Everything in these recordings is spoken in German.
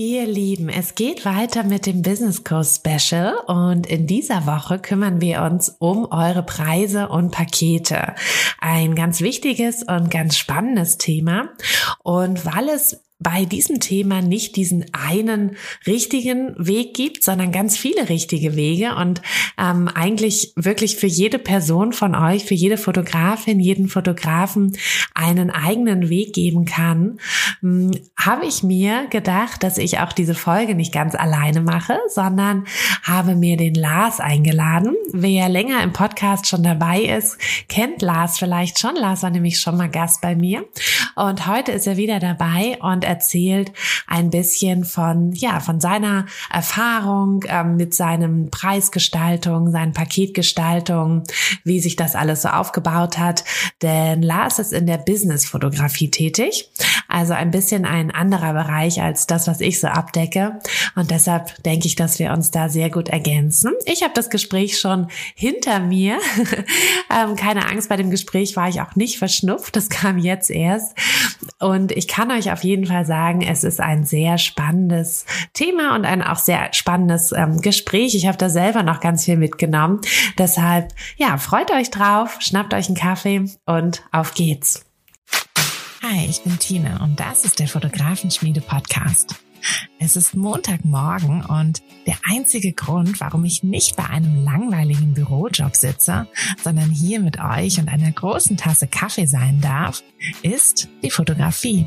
Ihr Lieben, es geht weiter mit dem Business Course Special und in dieser Woche kümmern wir uns um eure Preise und Pakete. Ein ganz wichtiges und ganz spannendes Thema. Und weil es bei diesem Thema nicht diesen einen richtigen Weg gibt, sondern ganz viele richtige Wege und ähm, eigentlich wirklich für jede Person von euch, für jede Fotografin, jeden Fotografen einen eigenen Weg geben kann, hm, habe ich mir gedacht, dass ich auch diese Folge nicht ganz alleine mache, sondern habe mir den Lars eingeladen. Wer länger im Podcast schon dabei ist, kennt Lars vielleicht schon. Lars war nämlich schon mal Gast bei mir und heute ist er wieder dabei und erzählt ein bisschen von, ja, von seiner Erfahrung ähm, mit seinem Preisgestaltung, seinen Paketgestaltung, wie sich das alles so aufgebaut hat. Denn Lars ist in der Business-Fotografie tätig. Also ein bisschen ein anderer Bereich als das, was ich so abdecke. Und deshalb denke ich, dass wir uns da sehr gut ergänzen. Ich habe das Gespräch schon hinter mir. ähm, keine Angst, bei dem Gespräch war ich auch nicht verschnupft. Das kam jetzt erst. Und ich kann euch auf jeden Fall sagen, es ist ein sehr spannendes Thema und ein auch sehr spannendes ähm, Gespräch. Ich habe da selber noch ganz viel mitgenommen. Deshalb, ja, freut euch drauf, schnappt euch einen Kaffee und auf geht's. Hi, ich bin Tine und das ist der Fotografenschmiede Podcast. Es ist Montagmorgen und der einzige Grund, warum ich nicht bei einem langweiligen Bürojob sitze, sondern hier mit euch und einer großen Tasse Kaffee sein darf, ist die Fotografie.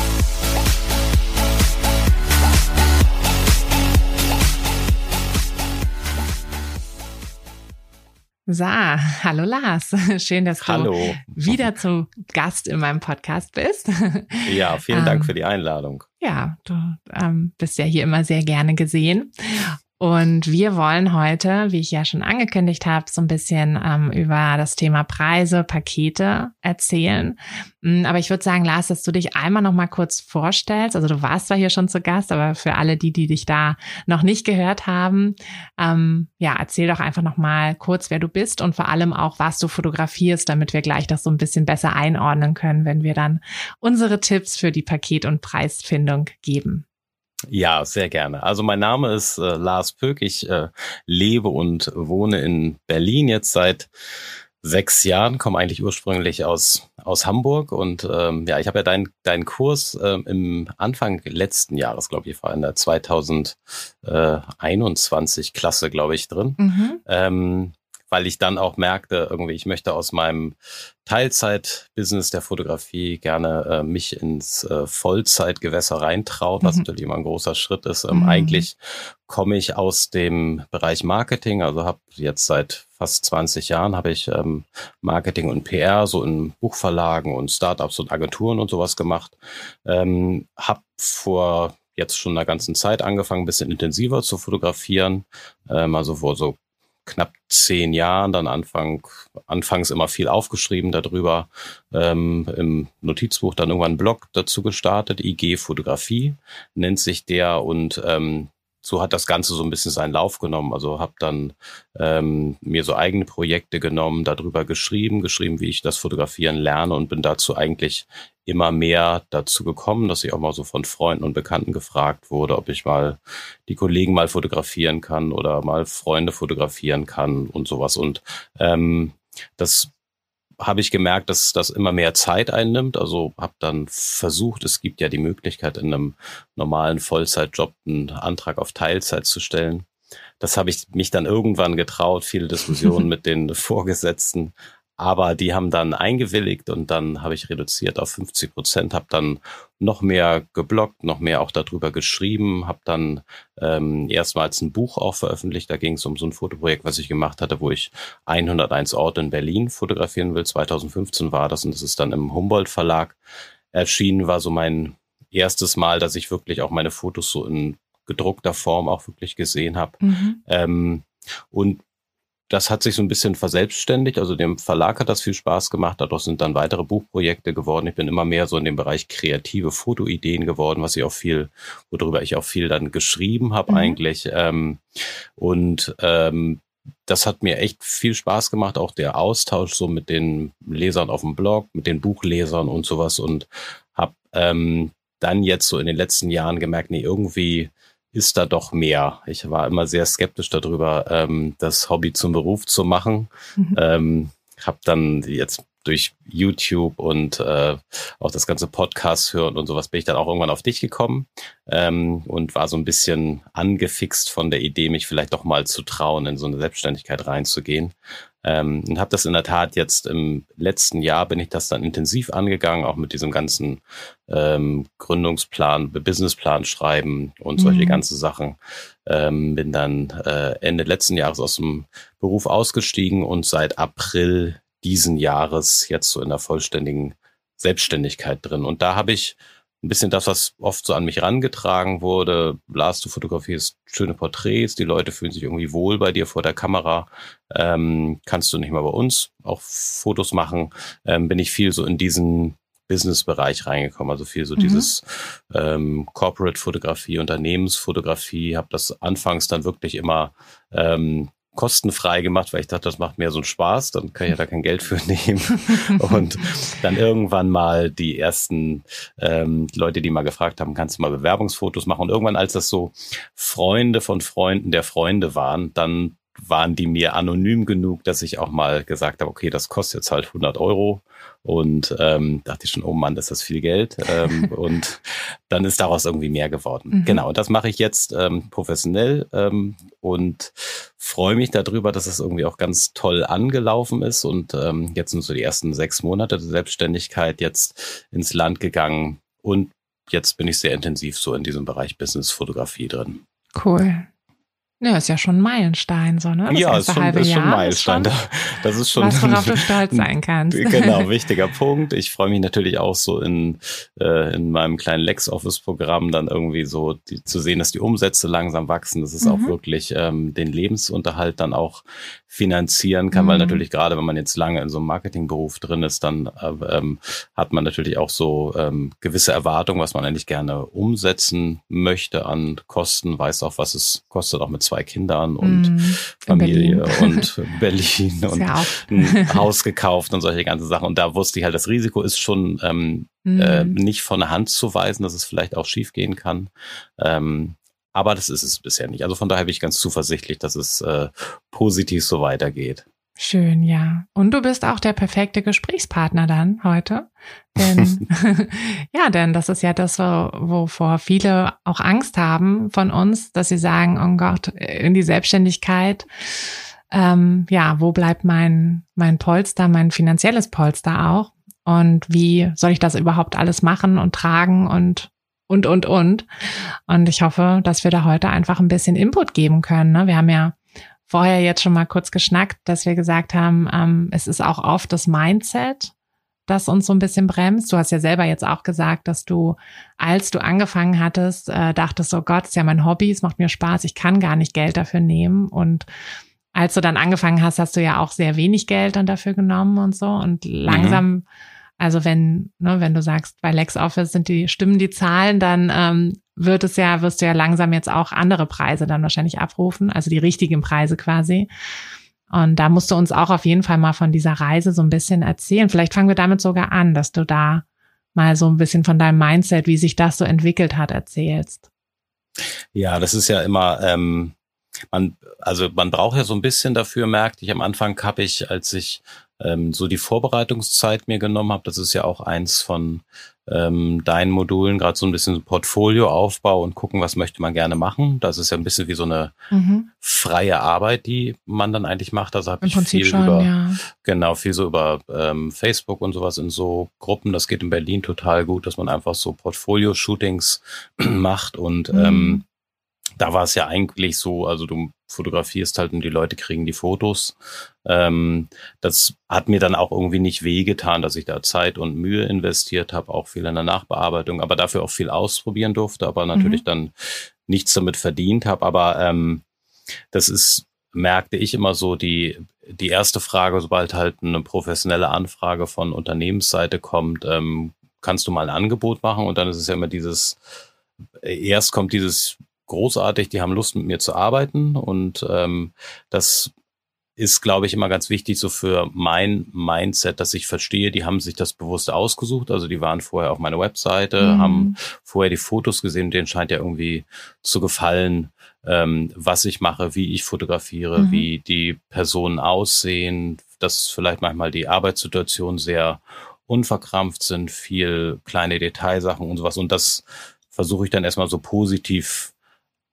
So, hallo Lars. Schön, dass hallo. du wieder zum Gast in meinem Podcast bist. Ja, vielen Dank ähm, für die Einladung. Ja, du ähm, bist ja hier immer sehr gerne gesehen. Und wir wollen heute, wie ich ja schon angekündigt habe, so ein bisschen ähm, über das Thema Preise, Pakete erzählen. Mm, aber ich würde sagen, Lars, dass du dich einmal noch mal kurz vorstellst. Also du warst zwar hier schon zu Gast, aber für alle die, die dich da noch nicht gehört haben, ähm, ja, erzähl doch einfach noch mal kurz, wer du bist und vor allem auch, was du fotografierst, damit wir gleich das so ein bisschen besser einordnen können, wenn wir dann unsere Tipps für die Paket- und Preisfindung geben. Ja, sehr gerne. Also mein Name ist äh, Lars Pöck. Ich äh, lebe und wohne in Berlin jetzt seit sechs Jahren, komme eigentlich ursprünglich aus, aus Hamburg und ähm, ja, ich habe ja deinen deinen Kurs ähm, im Anfang letzten Jahres, glaube ich, war in der 2021 Klasse, glaube ich, drin. Mhm. Ähm, weil ich dann auch merkte, irgendwie, ich möchte aus meinem Teilzeit-Business der Fotografie gerne äh, mich ins äh, Vollzeitgewässer reintrauen, was mhm. natürlich immer ein großer Schritt ist. Ähm, mhm. Eigentlich komme ich aus dem Bereich Marketing, also habe jetzt seit fast 20 Jahren habe ich ähm, Marketing und PR so in Buchverlagen und Startups und Agenturen und sowas gemacht. Ähm, habe vor jetzt schon einer ganzen Zeit angefangen, ein bisschen intensiver zu fotografieren, ähm, also vor so knapp zehn Jahren, dann Anfang, anfangs immer viel aufgeschrieben darüber, ähm, im Notizbuch dann irgendwann einen Blog dazu gestartet, IG Fotografie nennt sich der und ähm, so hat das Ganze so ein bisschen seinen Lauf genommen. Also habe dann ähm, mir so eigene Projekte genommen, darüber geschrieben, geschrieben, wie ich das Fotografieren lerne und bin dazu eigentlich immer mehr dazu gekommen, dass ich auch mal so von Freunden und Bekannten gefragt wurde, ob ich mal die Kollegen mal fotografieren kann oder mal Freunde fotografieren kann und sowas. Und ähm, das habe ich gemerkt, dass das immer mehr Zeit einnimmt. Also habe dann versucht, es gibt ja die Möglichkeit, in einem normalen Vollzeitjob einen Antrag auf Teilzeit zu stellen. Das habe ich mich dann irgendwann getraut, viele Diskussionen mit den Vorgesetzten aber die haben dann eingewilligt und dann habe ich reduziert auf 50 Prozent, habe dann noch mehr geblockt, noch mehr auch darüber geschrieben, habe dann ähm, erstmals ein Buch auch veröffentlicht. Da ging es um so ein Fotoprojekt, was ich gemacht hatte, wo ich 101 Orte in Berlin fotografieren will. 2015 war das und das ist dann im Humboldt Verlag erschienen. War so mein erstes Mal, dass ich wirklich auch meine Fotos so in gedruckter Form auch wirklich gesehen habe. Mhm. Ähm, und das hat sich so ein bisschen verselbstständigt. Also dem Verlag hat das viel Spaß gemacht. Daraus sind dann weitere Buchprojekte geworden. Ich bin immer mehr so in dem Bereich kreative Fotoideen geworden, was ich auch viel, worüber ich auch viel dann geschrieben habe mhm. eigentlich. Ähm, und ähm, das hat mir echt viel Spaß gemacht, auch der Austausch so mit den Lesern auf dem Blog, mit den Buchlesern und sowas und habe ähm, dann jetzt so in den letzten Jahren gemerkt, nee, irgendwie ist da doch mehr. Ich war immer sehr skeptisch darüber, ähm, das Hobby zum Beruf zu machen. Mhm. Ähm, habe dann jetzt durch YouTube und äh, auch das ganze Podcast hören und sowas bin ich dann auch irgendwann auf dich gekommen ähm, und war so ein bisschen angefixt von der Idee, mich vielleicht doch mal zu trauen, in so eine Selbstständigkeit reinzugehen. Ähm, und habe das in der Tat jetzt im letzten Jahr bin ich das dann intensiv angegangen, auch mit diesem ganzen ähm, Gründungsplan, Businessplan schreiben und solche mhm. ganze Sachen. Ähm, bin dann äh, Ende letzten Jahres aus dem Beruf ausgestiegen und seit April diesen Jahres jetzt so in der vollständigen Selbstständigkeit drin. Und da habe ich ein bisschen das, was oft so an mich rangetragen wurde. Lars, du fotografierst schöne Porträts, die Leute fühlen sich irgendwie wohl bei dir vor der Kamera. Ähm, kannst du nicht mal bei uns auch Fotos machen? Ähm, bin ich viel so in diesen Business-Bereich reingekommen, also viel so mhm. dieses ähm, Corporate-Fotografie, Unternehmensfotografie, habe das anfangs dann wirklich immer ähm, kostenfrei gemacht, weil ich dachte, das macht mir so einen Spaß, dann kann ich ja da kein Geld für nehmen. und dann irgendwann mal die ersten ähm, Leute, die mal gefragt haben, kannst du mal Bewerbungsfotos machen? Und irgendwann, als das so Freunde von Freunden der Freunde waren, dann waren die mir anonym genug, dass ich auch mal gesagt habe, okay, das kostet jetzt halt 100 Euro und ähm, dachte ich schon, oh Mann, ist das viel Geld. Ähm, und dann ist daraus irgendwie mehr geworden. Mhm. Genau, und das mache ich jetzt ähm, professionell ähm, und freue mich darüber, dass es irgendwie auch ganz toll angelaufen ist. Und ähm, jetzt sind so die ersten sechs Monate der Selbstständigkeit jetzt ins Land gegangen. Und jetzt bin ich sehr intensiv so in diesem Bereich Business-Fotografie drin. Cool. Ja, ist ja schon ein Meilenstein, so, ne? Das ja, ist schon, ist schon ein Meilenstein. Ist schon, das ist schon. Was, worauf du stolz sein kannst. genau, wichtiger Punkt. Ich freue mich natürlich auch so in, äh, in meinem kleinen LexOffice-Programm dann irgendwie so die, zu sehen, dass die Umsätze langsam wachsen. Das ist mhm. auch wirklich ähm, den Lebensunterhalt dann auch finanzieren kann, mhm. weil natürlich gerade, wenn man jetzt lange in so einem Marketingberuf drin ist, dann äh, ähm, hat man natürlich auch so ähm, gewisse Erwartungen, was man eigentlich gerne umsetzen möchte an Kosten, weiß auch, was es kostet, auch mit zwei Kindern und mm, Familie Berlin. und Berlin und ja ein Haus gekauft und solche ganze Sachen. Und da wusste ich halt, das Risiko ist schon ähm, mm. äh, nicht von der Hand zu weisen, dass es vielleicht auch schief gehen kann. Ähm, aber das ist es bisher nicht. Also von daher bin ich ganz zuversichtlich, dass es äh, positiv so weitergeht. Schön, ja. Und du bist auch der perfekte Gesprächspartner dann heute. Denn, ja, denn das ist ja das, wovor viele auch Angst haben von uns, dass sie sagen, oh Gott, in die Selbstständigkeit, ähm, ja, wo bleibt mein, mein Polster, mein finanzielles Polster auch? Und wie soll ich das überhaupt alles machen und tragen und und, und, und. Und ich hoffe, dass wir da heute einfach ein bisschen Input geben können. Ne? Wir haben ja vorher jetzt schon mal kurz geschnackt, dass wir gesagt haben, ähm, es ist auch oft das Mindset, das uns so ein bisschen bremst. Du hast ja selber jetzt auch gesagt, dass du, als du angefangen hattest, äh, dachtest, oh Gott, ist ja mein Hobby, es macht mir Spaß, ich kann gar nicht Geld dafür nehmen und als du dann angefangen hast, hast du ja auch sehr wenig Geld dann dafür genommen und so. Und langsam, mhm. also wenn, ne, wenn du sagst, bei LexOffice sind die, stimmen die Zahlen, dann ähm, wird es ja, wirst du ja langsam jetzt auch andere Preise dann wahrscheinlich abrufen, also die richtigen Preise quasi. Und da musst du uns auch auf jeden Fall mal von dieser Reise so ein bisschen erzählen. Vielleicht fangen wir damit sogar an, dass du da mal so ein bisschen von deinem Mindset, wie sich das so entwickelt hat, erzählst. Ja, das ist ja immer, ähm, man, also man braucht ja so ein bisschen dafür, merkte ich. Am Anfang habe ich, als ich ähm, so die Vorbereitungszeit mir genommen habe, das ist ja auch eins von ähm, deinen Modulen, gerade so ein bisschen Portfolioaufbau und gucken, was möchte man gerne machen. Das ist ja ein bisschen wie so eine mhm. freie Arbeit, die man dann eigentlich macht. Also habe ich Prinzip viel schon, über, ja. genau, viel so über ähm, Facebook und sowas in so Gruppen. Das geht in Berlin total gut, dass man einfach so Portfolio-Shootings macht und mhm. ähm, da war es ja eigentlich so, also du fotografierst halt und die Leute kriegen die Fotos. Ähm, das hat mir dann auch irgendwie nicht wehgetan, dass ich da Zeit und Mühe investiert habe, auch viel in der Nachbearbeitung, aber dafür auch viel ausprobieren durfte, aber natürlich mhm. dann nichts damit verdient habe. Aber ähm, das ist, merkte ich immer so, die, die erste Frage, sobald halt eine professionelle Anfrage von Unternehmensseite kommt, ähm, kannst du mal ein Angebot machen? Und dann ist es ja immer dieses, erst kommt dieses großartig, die haben Lust mit mir zu arbeiten und ähm, das ist, glaube ich, immer ganz wichtig so für mein Mindset, dass ich verstehe, die haben sich das bewusst ausgesucht. Also die waren vorher auf meiner Webseite, mhm. haben vorher die Fotos gesehen, denen scheint ja irgendwie zu gefallen, ähm, was ich mache, wie ich fotografiere, mhm. wie die Personen aussehen, dass vielleicht manchmal die Arbeitssituationen sehr unverkrampft sind, viel kleine Detailsachen und sowas. Und das versuche ich dann erstmal so positiv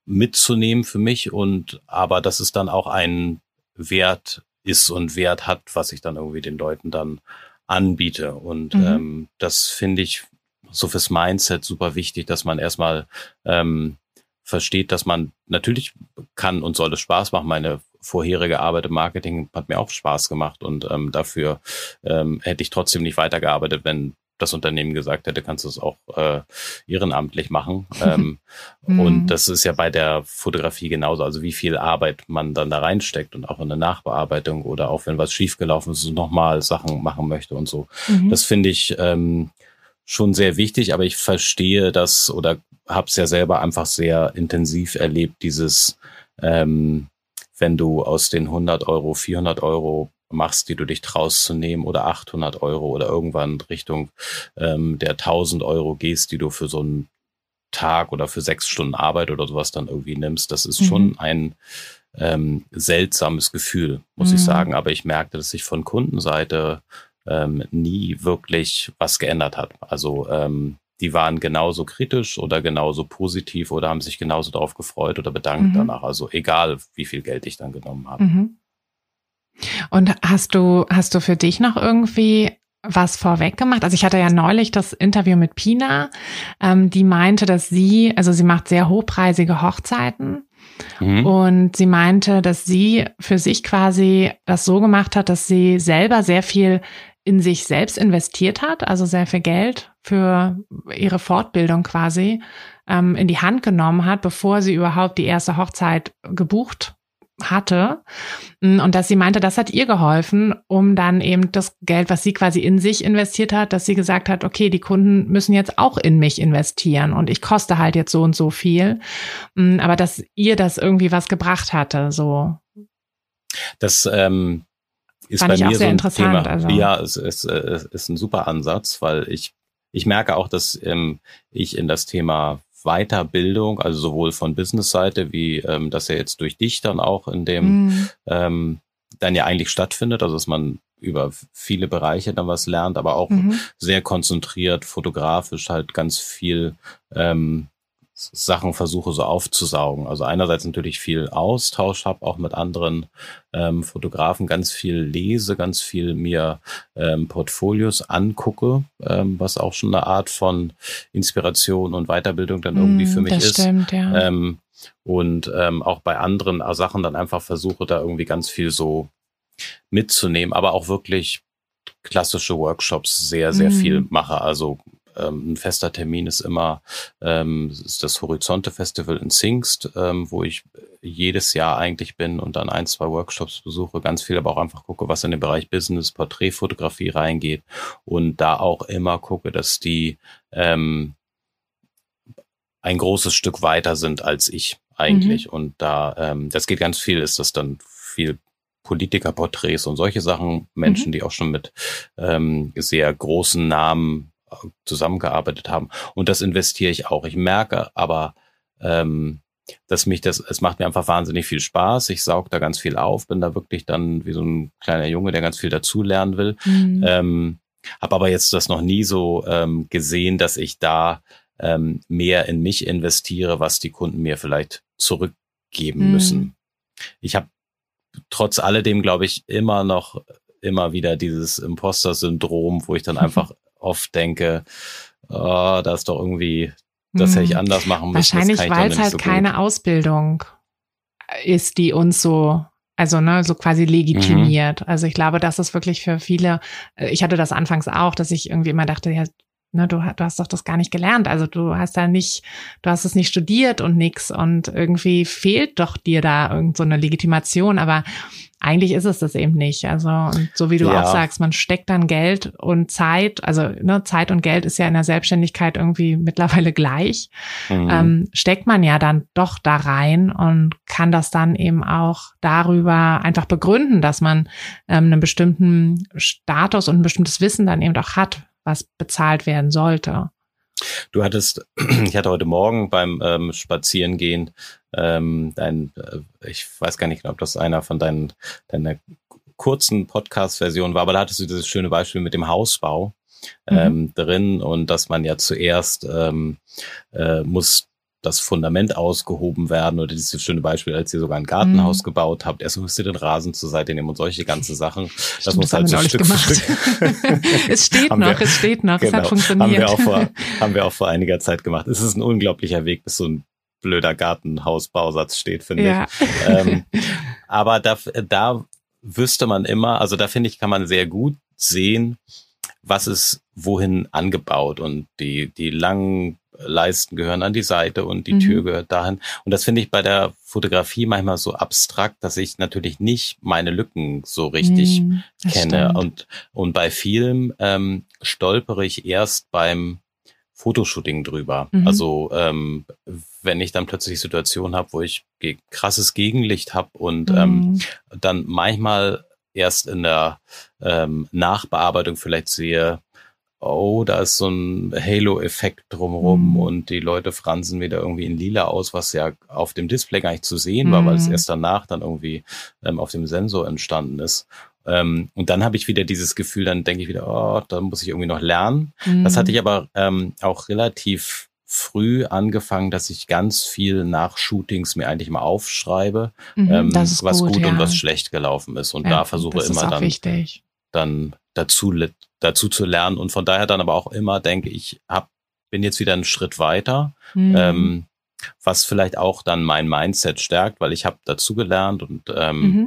mitzunehmen für mich und aber dass es dann auch ein Wert ist und Wert hat, was ich dann irgendwie den Leuten dann anbiete. Und mhm. ähm, das finde ich so fürs Mindset super wichtig, dass man erstmal ähm, versteht, dass man natürlich kann und soll es Spaß machen. Meine vorherige Arbeit im Marketing hat mir auch Spaß gemacht und ähm, dafür ähm, hätte ich trotzdem nicht weitergearbeitet, wenn das Unternehmen gesagt hätte, kannst du es auch äh, ehrenamtlich machen. ähm. Und das ist ja bei der Fotografie genauso. Also wie viel Arbeit man dann da reinsteckt und auch in eine Nachbearbeitung oder auch wenn was schiefgelaufen ist, nochmal Sachen machen möchte und so. Mhm. Das finde ich ähm, schon sehr wichtig, aber ich verstehe das oder habe es ja selber einfach sehr intensiv erlebt, dieses ähm, wenn du aus den 100 Euro 400 Euro machst, die du dich traust zu nehmen oder 800 Euro oder irgendwann Richtung ähm, der 1000 Euro gehst, die du für so einen Tag oder für sechs Stunden Arbeit oder sowas dann irgendwie nimmst. Das ist mhm. schon ein ähm, seltsames Gefühl, muss mhm. ich sagen. Aber ich merkte, dass sich von Kundenseite ähm, nie wirklich was geändert hat. Also ähm, die waren genauso kritisch oder genauso positiv oder haben sich genauso darauf gefreut oder bedankt mhm. danach. Also egal, wie viel Geld ich dann genommen habe. Mhm. Und hast du, hast du für dich noch irgendwie was vorweg gemacht? Also ich hatte ja neulich das Interview mit Pina, ähm, die meinte, dass sie, also sie macht sehr hochpreisige Hochzeiten. Mhm. Und sie meinte, dass sie für sich quasi das so gemacht hat, dass sie selber sehr viel in sich selbst investiert hat, also sehr viel Geld für ihre Fortbildung quasi ähm, in die Hand genommen hat, bevor sie überhaupt die erste Hochzeit gebucht hatte. Mm, und dass sie meinte, das hat ihr geholfen, um dann eben das Geld, was sie quasi in sich investiert hat, dass sie gesagt hat, okay, die Kunden müssen jetzt auch in mich investieren und ich koste halt jetzt so und so viel. Mm, aber dass ihr das irgendwie was gebracht hatte, so. Das ähm, ist Fand bei mir so ein Thema. Also. Ja, es ist, es ist ein super Ansatz, weil ich ich merke auch, dass ähm, ich in das Thema Weiterbildung, also sowohl von Business-Seite wie ähm, dass er jetzt durch dich dann auch in dem mhm. ähm, dann ja eigentlich stattfindet, also dass man über viele Bereiche dann was lernt, aber auch mhm. sehr konzentriert, fotografisch halt ganz viel ähm, Sachen versuche so aufzusaugen. Also einerseits natürlich viel Austausch habe, auch mit anderen ähm, Fotografen, ganz viel lese, ganz viel mir ähm, Portfolios angucke, ähm, was auch schon eine Art von Inspiration und Weiterbildung dann irgendwie mm, für mich ist. Stimmt, ja. ähm, und ähm, auch bei anderen Sachen dann einfach versuche, da irgendwie ganz viel so mitzunehmen, aber auch wirklich klassische Workshops sehr, sehr mm. viel mache. Also ähm, ein fester Termin ist immer ähm, ist das Horizonte Festival in Singst, ähm, wo ich jedes Jahr eigentlich bin und dann ein, zwei Workshops besuche, ganz viel, aber auch einfach gucke, was in den Bereich Business, Porträtfotografie reingeht und da auch immer gucke, dass die ähm, ein großes Stück weiter sind als ich eigentlich. Mhm. Und da, ähm, das geht ganz viel, ist das dann viel Politikerporträts und solche Sachen, Menschen, mhm. die auch schon mit ähm, sehr großen Namen zusammengearbeitet haben. Und das investiere ich auch. Ich merke aber, ähm, dass mich das, es macht mir einfach wahnsinnig viel Spaß. Ich saug da ganz viel auf, bin da wirklich dann wie so ein kleiner Junge, der ganz viel dazulernen will. Mhm. Ähm, habe aber jetzt das noch nie so ähm, gesehen, dass ich da ähm, mehr in mich investiere, was die Kunden mir vielleicht zurückgeben mhm. müssen. Ich habe trotz alledem, glaube ich, immer noch immer wieder dieses Imposter-Syndrom, wo ich dann einfach oft denke, oh, da ist doch irgendwie, das hätte ich mhm. anders machen müssen. Wahrscheinlich, weil es halt so keine gut. Ausbildung ist, die uns so also ne, so quasi legitimiert. Mhm. Also ich glaube, das ist wirklich für viele, äh, ich hatte das anfangs auch, dass ich irgendwie immer dachte, ja, Ne, du, du hast doch das gar nicht gelernt. Also du hast da nicht, du hast es nicht studiert und nix und irgendwie fehlt doch dir da irgend so eine Legitimation. Aber eigentlich ist es das eben nicht. Also und so wie du ja. auch sagst, man steckt dann Geld und Zeit. Also ne, Zeit und Geld ist ja in der Selbstständigkeit irgendwie mittlerweile gleich. Mhm. Ähm, steckt man ja dann doch da rein und kann das dann eben auch darüber einfach begründen, dass man ähm, einen bestimmten Status und ein bestimmtes Wissen dann eben auch hat, was bezahlt werden sollte. Du hattest, ich hatte heute Morgen beim ähm, Spazierengehen ähm, dein, äh, ich weiß gar nicht, ob das einer von deinen, deiner kurzen Podcast-Versionen war, aber da hattest du dieses schöne Beispiel mit dem Hausbau mhm. ähm, mhm. drin und dass man ja zuerst ähm, äh, muss das Fundament ausgehoben werden oder dieses schöne Beispiel, als ihr sogar ein Gartenhaus mm. gebaut habt, erst müsst ihr den Rasen zur Seite nehmen und solche ganze Sachen. Das Stimmt, muss das halt so Stück gemacht. für Stück. es steht noch, wir, es steht noch, genau, es hat genau. funktioniert. Haben wir, auch vor, haben wir auch vor einiger Zeit gemacht. Es ist ein unglaublicher Weg, bis so ein blöder Gartenhausbausatz steht, finde ja. ich. Ähm, aber da, da wüsste man immer, also da finde ich, kann man sehr gut sehen, was ist wohin angebaut und die, die langen Leisten gehören an die Seite und die mhm. Tür gehört dahin. Und das finde ich bei der Fotografie manchmal so abstrakt, dass ich natürlich nicht meine Lücken so richtig mhm, kenne. Und, und bei Film ähm, stolpere ich erst beim Fotoshooting drüber. Mhm. Also ähm, wenn ich dann plötzlich Situationen habe, wo ich krasses Gegenlicht habe und ähm, mhm. dann manchmal erst in der ähm, Nachbearbeitung vielleicht sehe, oh, da ist so ein Halo-Effekt drumherum mhm. und die Leute fransen wieder irgendwie in lila aus, was ja auf dem Display gar nicht zu sehen war, weil es mhm. erst danach dann irgendwie ähm, auf dem Sensor entstanden ist. Ähm, und dann habe ich wieder dieses Gefühl, dann denke ich wieder, oh, da muss ich irgendwie noch lernen. Mhm. Das hatte ich aber ähm, auch relativ früh angefangen, dass ich ganz viel nach Shootings mir eigentlich mal aufschreibe, mhm, ähm, was gut, gut ja. und was schlecht gelaufen ist. Und ja, da versuche immer dann, wichtig. dann dazu dazu zu lernen und von daher dann aber auch immer denke ich, hab, bin jetzt wieder einen Schritt weiter, mhm. ähm, was vielleicht auch dann mein Mindset stärkt, weil ich habe dazu gelernt und ähm, mhm.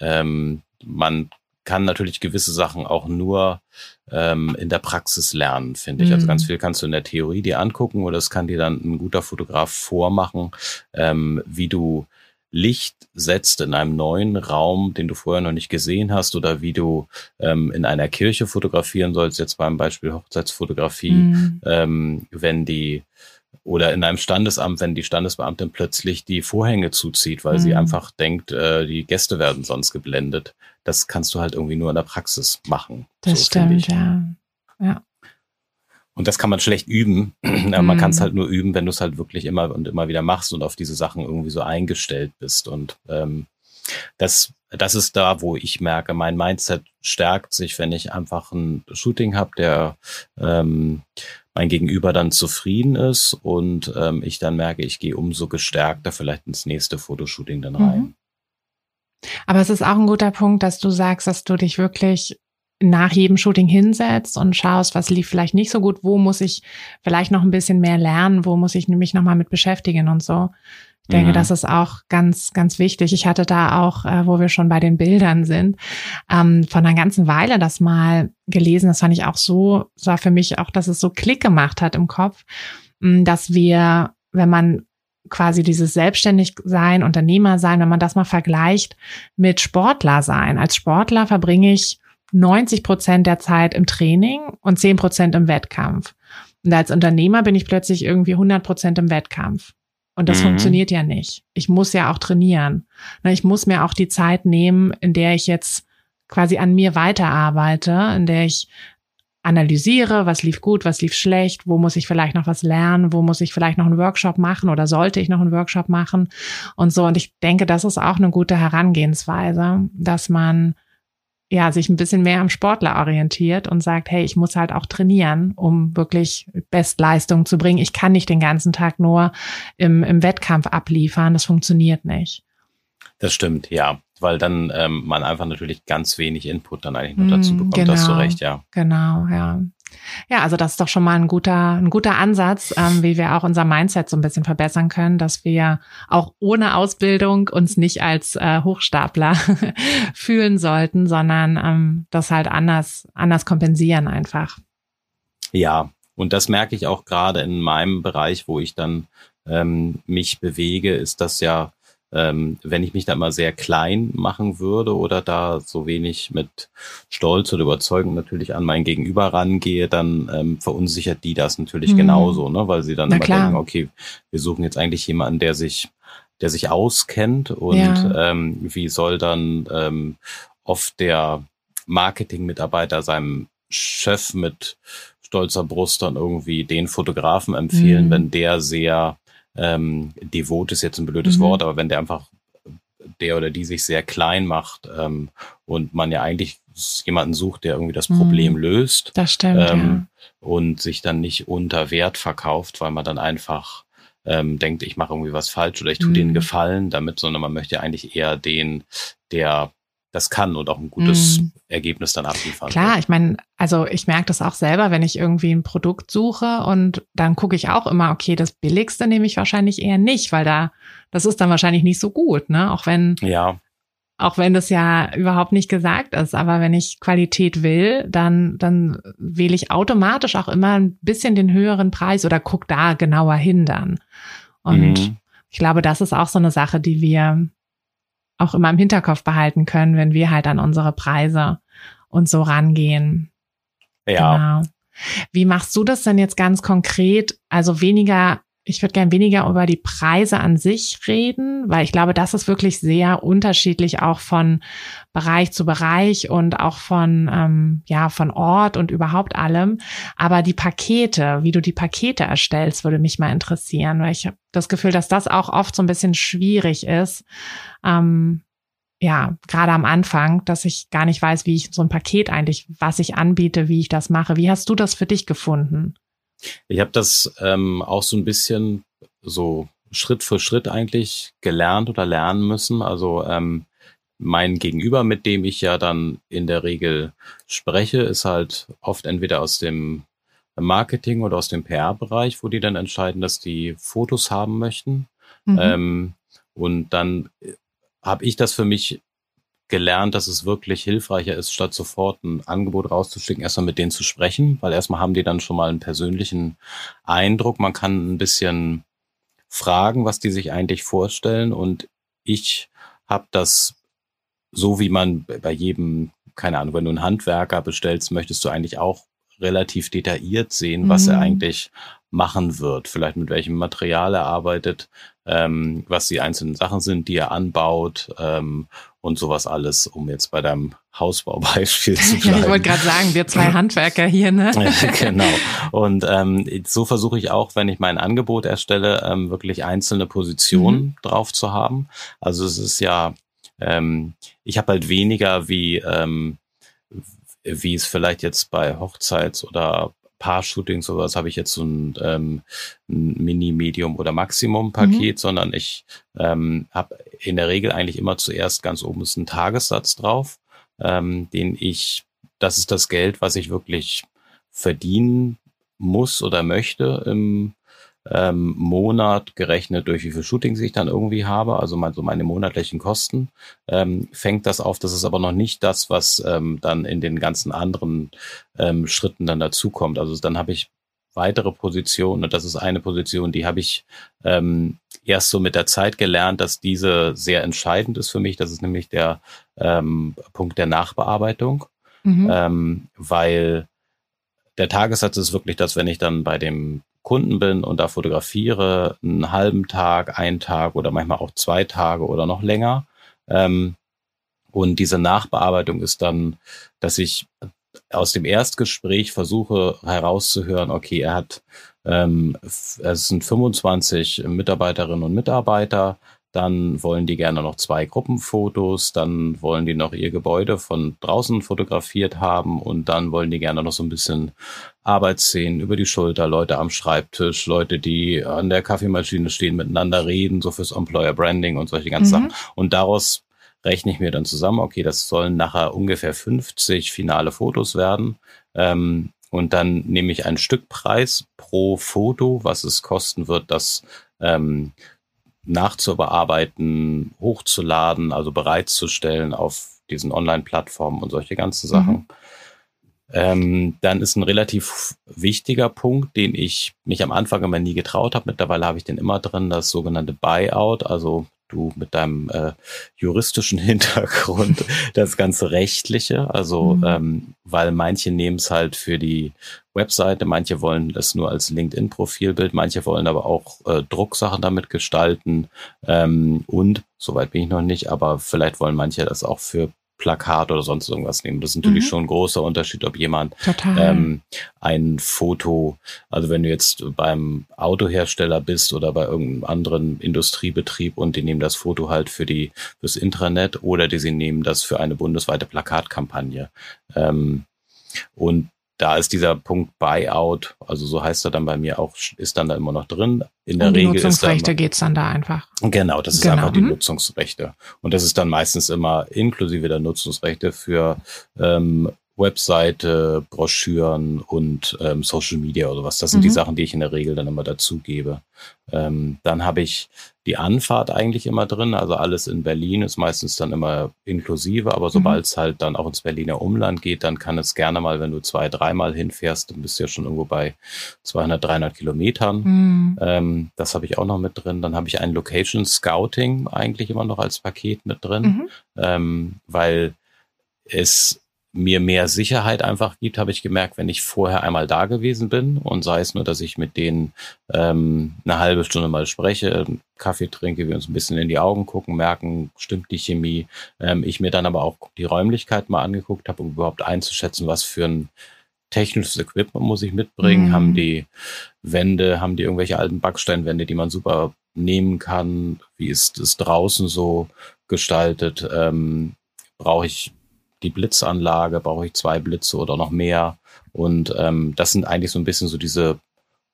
ähm, man kann natürlich gewisse Sachen auch nur ähm, in der Praxis lernen, finde ich. Also ganz mhm. viel kannst du in der Theorie dir angucken oder es kann dir dann ein guter Fotograf vormachen, ähm, wie du Licht setzt in einem neuen Raum, den du vorher noch nicht gesehen hast, oder wie du ähm, in einer Kirche fotografieren sollst, jetzt beim Beispiel Hochzeitsfotografie, mhm. ähm, wenn die oder in einem Standesamt, wenn die Standesbeamtin plötzlich die Vorhänge zuzieht, weil mhm. sie einfach denkt, äh, die Gäste werden sonst geblendet. Das kannst du halt irgendwie nur in der Praxis machen. Das so, stimmt, ja. Ja. Und das kann man schlecht üben. man mhm. kann es halt nur üben, wenn du es halt wirklich immer und immer wieder machst und auf diese Sachen irgendwie so eingestellt bist. Und ähm, das, das ist da, wo ich merke, mein Mindset stärkt sich, wenn ich einfach ein Shooting habe, der ähm, mein Gegenüber dann zufrieden ist und ähm, ich dann merke, ich gehe umso gestärkter vielleicht ins nächste Fotoshooting dann rein. Mhm. Aber es ist auch ein guter Punkt, dass du sagst, dass du dich wirklich nach jedem Shooting hinsetzt und schaust, was lief vielleicht nicht so gut, wo muss ich vielleicht noch ein bisschen mehr lernen, wo muss ich mich nochmal mit beschäftigen und so. Ich denke, mhm. das ist auch ganz, ganz wichtig. Ich hatte da auch, äh, wo wir schon bei den Bildern sind, ähm, von einer ganzen Weile das mal gelesen. Das fand ich auch so, das war für mich auch, dass es so Klick gemacht hat im Kopf, mh, mm, dass wir, wenn man quasi dieses selbstständig sein, Unternehmer sein, wenn man das mal vergleicht mit Sportler sein. Als Sportler verbringe ich 90 Prozent der Zeit im Training und 10 Prozent im Wettkampf. Und als Unternehmer bin ich plötzlich irgendwie 100 Prozent im Wettkampf. Und das mhm. funktioniert ja nicht. Ich muss ja auch trainieren. Ich muss mir auch die Zeit nehmen, in der ich jetzt quasi an mir weiterarbeite, in der ich analysiere, was lief gut, was lief schlecht, wo muss ich vielleicht noch was lernen, wo muss ich vielleicht noch einen Workshop machen oder sollte ich noch einen Workshop machen und so. Und ich denke, das ist auch eine gute Herangehensweise, dass man ja, sich ein bisschen mehr am Sportler orientiert und sagt, hey, ich muss halt auch trainieren, um wirklich Bestleistung zu bringen. Ich kann nicht den ganzen Tag nur im, im Wettkampf abliefern. Das funktioniert nicht. Das stimmt, ja. Weil dann ähm, man einfach natürlich ganz wenig Input dann eigentlich nur dazu mm, bekommt. Genau, hast du recht, ja. Genau, ja. Ja, also das ist doch schon mal ein guter, ein guter Ansatz, ähm, wie wir auch unser Mindset so ein bisschen verbessern können, dass wir auch ohne Ausbildung uns nicht als äh, Hochstapler fühlen sollten, sondern ähm, das halt anders, anders kompensieren einfach. Ja, und das merke ich auch gerade in meinem Bereich, wo ich dann ähm, mich bewege, ist das ja ähm, wenn ich mich da mal sehr klein machen würde oder da so wenig mit Stolz oder Überzeugung natürlich an mein Gegenüber rangehe, dann ähm, verunsichert die das natürlich mhm. genauso, ne? weil sie dann Na immer klar. denken, okay, wir suchen jetzt eigentlich jemanden, der sich der sich auskennt und ja. ähm, wie soll dann ähm, oft der Marketingmitarbeiter seinem Chef mit stolzer Brust dann irgendwie den Fotografen empfehlen, mhm. wenn der sehr ähm, devot ist jetzt ein blödes mhm. Wort, aber wenn der einfach der oder die sich sehr klein macht ähm, und man ja eigentlich jemanden sucht, der irgendwie das Problem mhm. löst. Das stimmt. Ähm, ja. Und sich dann nicht unter Wert verkauft, weil man dann einfach ähm, denkt, ich mache irgendwie was falsch oder ich tue mhm. denen Gefallen damit, sondern man möchte eigentlich eher den, der das kann und auch ein gutes mm. Ergebnis dann abliefern. Klar, ich meine, also ich merke das auch selber, wenn ich irgendwie ein Produkt suche und dann gucke ich auch immer, okay, das billigste nehme ich wahrscheinlich eher nicht, weil da, das ist dann wahrscheinlich nicht so gut, ne? Auch wenn, ja. auch wenn das ja überhaupt nicht gesagt ist, aber wenn ich Qualität will, dann, dann wähle ich automatisch auch immer ein bisschen den höheren Preis oder guck da genauer hin dann. Und mhm. ich glaube, das ist auch so eine Sache, die wir auch immer im Hinterkopf behalten können, wenn wir halt an unsere Preise und so rangehen. Ja. Genau. Wie machst du das denn jetzt ganz konkret? Also weniger ich würde gern weniger über die Preise an sich reden, weil ich glaube, das ist wirklich sehr unterschiedlich auch von Bereich zu Bereich und auch von ähm, ja von Ort und überhaupt allem. Aber die Pakete, wie du die Pakete erstellst, würde mich mal interessieren, weil ich habe das Gefühl, dass das auch oft so ein bisschen schwierig ist. Ähm, ja, gerade am Anfang, dass ich gar nicht weiß, wie ich so ein Paket eigentlich, was ich anbiete, wie ich das mache. Wie hast du das für dich gefunden? Ich habe das ähm, auch so ein bisschen so Schritt für Schritt eigentlich gelernt oder lernen müssen. Also ähm, mein Gegenüber, mit dem ich ja dann in der Regel spreche, ist halt oft entweder aus dem Marketing oder aus dem PR-Bereich, wo die dann entscheiden, dass die Fotos haben möchten. Mhm. Ähm, und dann äh, habe ich das für mich gelernt, dass es wirklich hilfreicher ist, statt sofort ein Angebot rauszuschicken, erstmal mit denen zu sprechen, weil erstmal haben die dann schon mal einen persönlichen Eindruck. Man kann ein bisschen fragen, was die sich eigentlich vorstellen. Und ich habe das so, wie man bei jedem, keine Ahnung, wenn du einen Handwerker bestellst, möchtest du eigentlich auch relativ detailliert sehen, was mhm. er eigentlich machen wird, vielleicht mit welchem Material er arbeitet, ähm, was die einzelnen Sachen sind, die er anbaut ähm, und sowas alles, um jetzt bei deinem Hausbaubeispiel zu bleiben. Ich wollte gerade sagen, wir zwei Handwerker hier, ne? genau. Und ähm, so versuche ich auch, wenn ich mein Angebot erstelle, ähm, wirklich einzelne Positionen mhm. drauf zu haben. Also es ist ja, ähm, ich habe halt weniger wie ähm, wie es vielleicht jetzt bei Hochzeits- oder Paar-Shootings oder was habe ich jetzt so ein, ähm, ein Mini, Medium oder Maximum-Paket, mhm. sondern ich ähm, habe in der Regel eigentlich immer zuerst ganz oben ist ein Tagessatz drauf, ähm, den ich das ist das Geld, was ich wirklich verdienen muss oder möchte im ähm, Monat gerechnet durch wie viel Shootings ich dann irgendwie habe, also mein, so meine monatlichen Kosten, ähm, fängt das auf. Das ist aber noch nicht das, was ähm, dann in den ganzen anderen ähm, Schritten dann dazukommt. Also dann habe ich weitere Positionen und das ist eine Position, die habe ich ähm, erst so mit der Zeit gelernt, dass diese sehr entscheidend ist für mich. Das ist nämlich der ähm, Punkt der Nachbearbeitung, mhm. ähm, weil der Tagessatz ist wirklich das, wenn ich dann bei dem Kunden bin und da fotografiere, einen halben Tag, einen Tag oder manchmal auch zwei Tage oder noch länger. Ähm, und diese Nachbearbeitung ist dann, dass ich aus dem Erstgespräch versuche herauszuhören, okay, er hat, ähm, es sind 25 Mitarbeiterinnen und Mitarbeiter, dann wollen die gerne noch zwei Gruppenfotos, dann wollen die noch ihr Gebäude von draußen fotografiert haben und dann wollen die gerne noch so ein bisschen Arbeitsszenen über die Schulter, Leute am Schreibtisch, Leute, die an der Kaffeemaschine stehen, miteinander reden, so fürs Employer Branding und solche ganzen mhm. Sachen. Und daraus rechne ich mir dann zusammen, okay, das sollen nachher ungefähr 50 finale Fotos werden. Ähm, und dann nehme ich einen Stückpreis pro Foto, was es kosten wird, das ähm, nachzubearbeiten, hochzuladen, also bereitzustellen auf diesen Online-Plattformen und solche ganzen Sachen. Mhm. Ähm, dann ist ein relativ wichtiger Punkt, den ich mich am Anfang immer nie getraut habe. Mittlerweile habe ich den immer drin, das sogenannte Buyout, also du mit deinem äh, juristischen Hintergrund das ganze rechtliche, also mhm. ähm, weil manche nehmen es halt für die Webseite, manche wollen es nur als LinkedIn-Profilbild, manche wollen aber auch äh, Drucksachen damit gestalten ähm, und soweit bin ich noch nicht, aber vielleicht wollen manche das auch für Plakat oder sonst irgendwas nehmen. Das ist natürlich mhm. schon ein großer Unterschied, ob jemand ähm, ein Foto, also wenn du jetzt beim Autohersteller bist oder bei irgendeinem anderen Industriebetrieb und die nehmen das Foto halt für die fürs Intranet oder die sie nehmen das für eine bundesweite Plakatkampagne. Ähm, und da ist dieser Punkt Buyout, also so heißt er dann bei mir auch, ist dann da immer noch drin. In der um die Regel Nutzungsrechte ist geht's dann da einfach. Genau, das ist genau. einfach die mhm. Nutzungsrechte. Und das ist dann meistens immer inklusive der Nutzungsrechte für ähm, Webseite, Broschüren und ähm, Social Media oder was. Das sind mhm. die Sachen, die ich in der Regel dann immer dazugebe. Ähm, dann habe ich die Anfahrt eigentlich immer drin. Also alles in Berlin ist meistens dann immer inklusive, aber mhm. sobald es halt dann auch ins Berliner Umland geht, dann kann es gerne mal, wenn du zwei, dreimal hinfährst, dann bist du ja schon irgendwo bei 200, 300 Kilometern. Mhm. Ähm, das habe ich auch noch mit drin. Dann habe ich ein Location Scouting eigentlich immer noch als Paket mit drin, mhm. ähm, weil es mir mehr Sicherheit einfach gibt, habe ich gemerkt, wenn ich vorher einmal da gewesen bin und sei es nur, dass ich mit denen ähm, eine halbe Stunde mal spreche, Kaffee trinke, wir uns ein bisschen in die Augen gucken, merken, stimmt die Chemie. Ähm, ich mir dann aber auch die Räumlichkeit mal angeguckt habe, um überhaupt einzuschätzen, was für ein technisches Equipment muss ich mitbringen. Mhm. Haben die Wände, haben die irgendwelche alten Backsteinwände, die man super nehmen kann? Wie ist es draußen so gestaltet? Ähm, Brauche ich die Blitzanlage, brauche ich zwei Blitze oder noch mehr. Und ähm, das sind eigentlich so ein bisschen so diese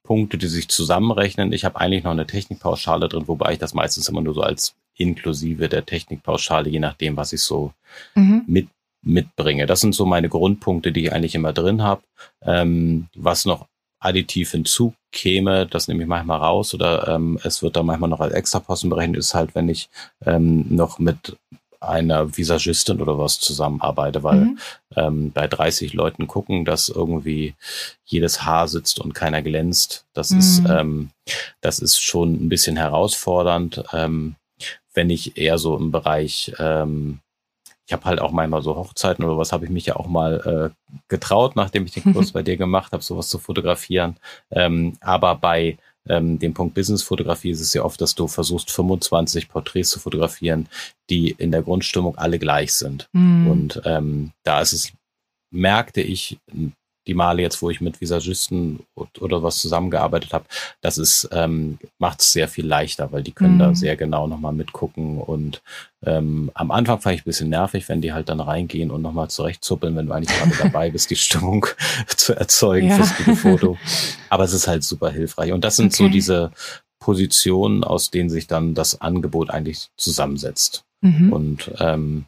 Punkte, die sich zusammenrechnen. Ich habe eigentlich noch eine Technikpauschale drin, wobei ich das meistens immer nur so als inklusive der Technikpauschale, je nachdem, was ich so mhm. mit mitbringe. Das sind so meine Grundpunkte, die ich eigentlich immer drin habe. Ähm, was noch additiv hinzukäme, das nehme ich manchmal raus oder ähm, es wird dann manchmal noch als Extraposten berechnet, ist halt, wenn ich ähm, noch mit einer Visagistin oder was zusammenarbeite, weil mhm. ähm, bei 30 Leuten gucken, dass irgendwie jedes Haar sitzt und keiner glänzt. Das mhm. ist ähm, das ist schon ein bisschen herausfordernd, ähm, wenn ich eher so im Bereich ähm, ich habe halt auch manchmal so Hochzeiten oder was habe ich mich ja auch mal äh, getraut, nachdem ich den Kurs bei dir gemacht habe, sowas zu fotografieren. Ähm, aber bei ähm, dem Punkt Business-Fotografie ist es ja oft, dass du versuchst, 25 Porträts zu fotografieren, die in der Grundstimmung alle gleich sind. Mhm. Und ähm, da ist es, merkte ich die Male jetzt, wo ich mit Visagisten oder was zusammengearbeitet habe, das ist ähm, macht es sehr viel leichter, weil die können mhm. da sehr genau nochmal mitgucken und ähm, am Anfang fand ich ein bisschen nervig, wenn die halt dann reingehen und nochmal zurechtzuppeln, wenn du eigentlich gerade dabei bist, die Stimmung zu erzeugen ja. fürs gute Foto. Aber es ist halt super hilfreich. Und das sind okay. so diese Positionen, aus denen sich dann das Angebot eigentlich zusammensetzt. Mhm. Und ähm,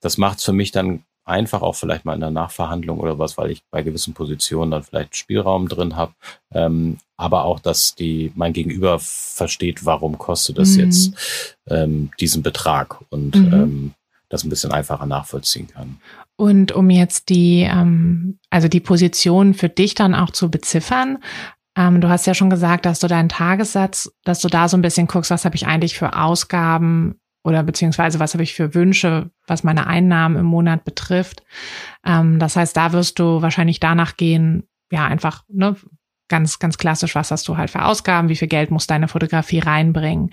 das macht es für mich dann einfach auch vielleicht mal in der Nachverhandlung oder was, weil ich bei gewissen Positionen dann vielleicht Spielraum drin habe. Ähm, aber auch, dass die mein Gegenüber versteht, warum kostet es mhm. jetzt ähm, diesen Betrag und mhm. ähm, das ein bisschen einfacher nachvollziehen kann. Und um jetzt die, ähm, also die Position für dich dann auch zu beziffern, ähm, du hast ja schon gesagt, dass du deinen Tagessatz, dass du da so ein bisschen guckst, was habe ich eigentlich für Ausgaben oder beziehungsweise was habe ich für Wünsche, was meine Einnahmen im Monat betrifft. Ähm, das heißt, da wirst du wahrscheinlich danach gehen, ja, einfach, ne, ganz, ganz klassisch, was hast du halt für Ausgaben, wie viel Geld muss deine Fotografie reinbringen.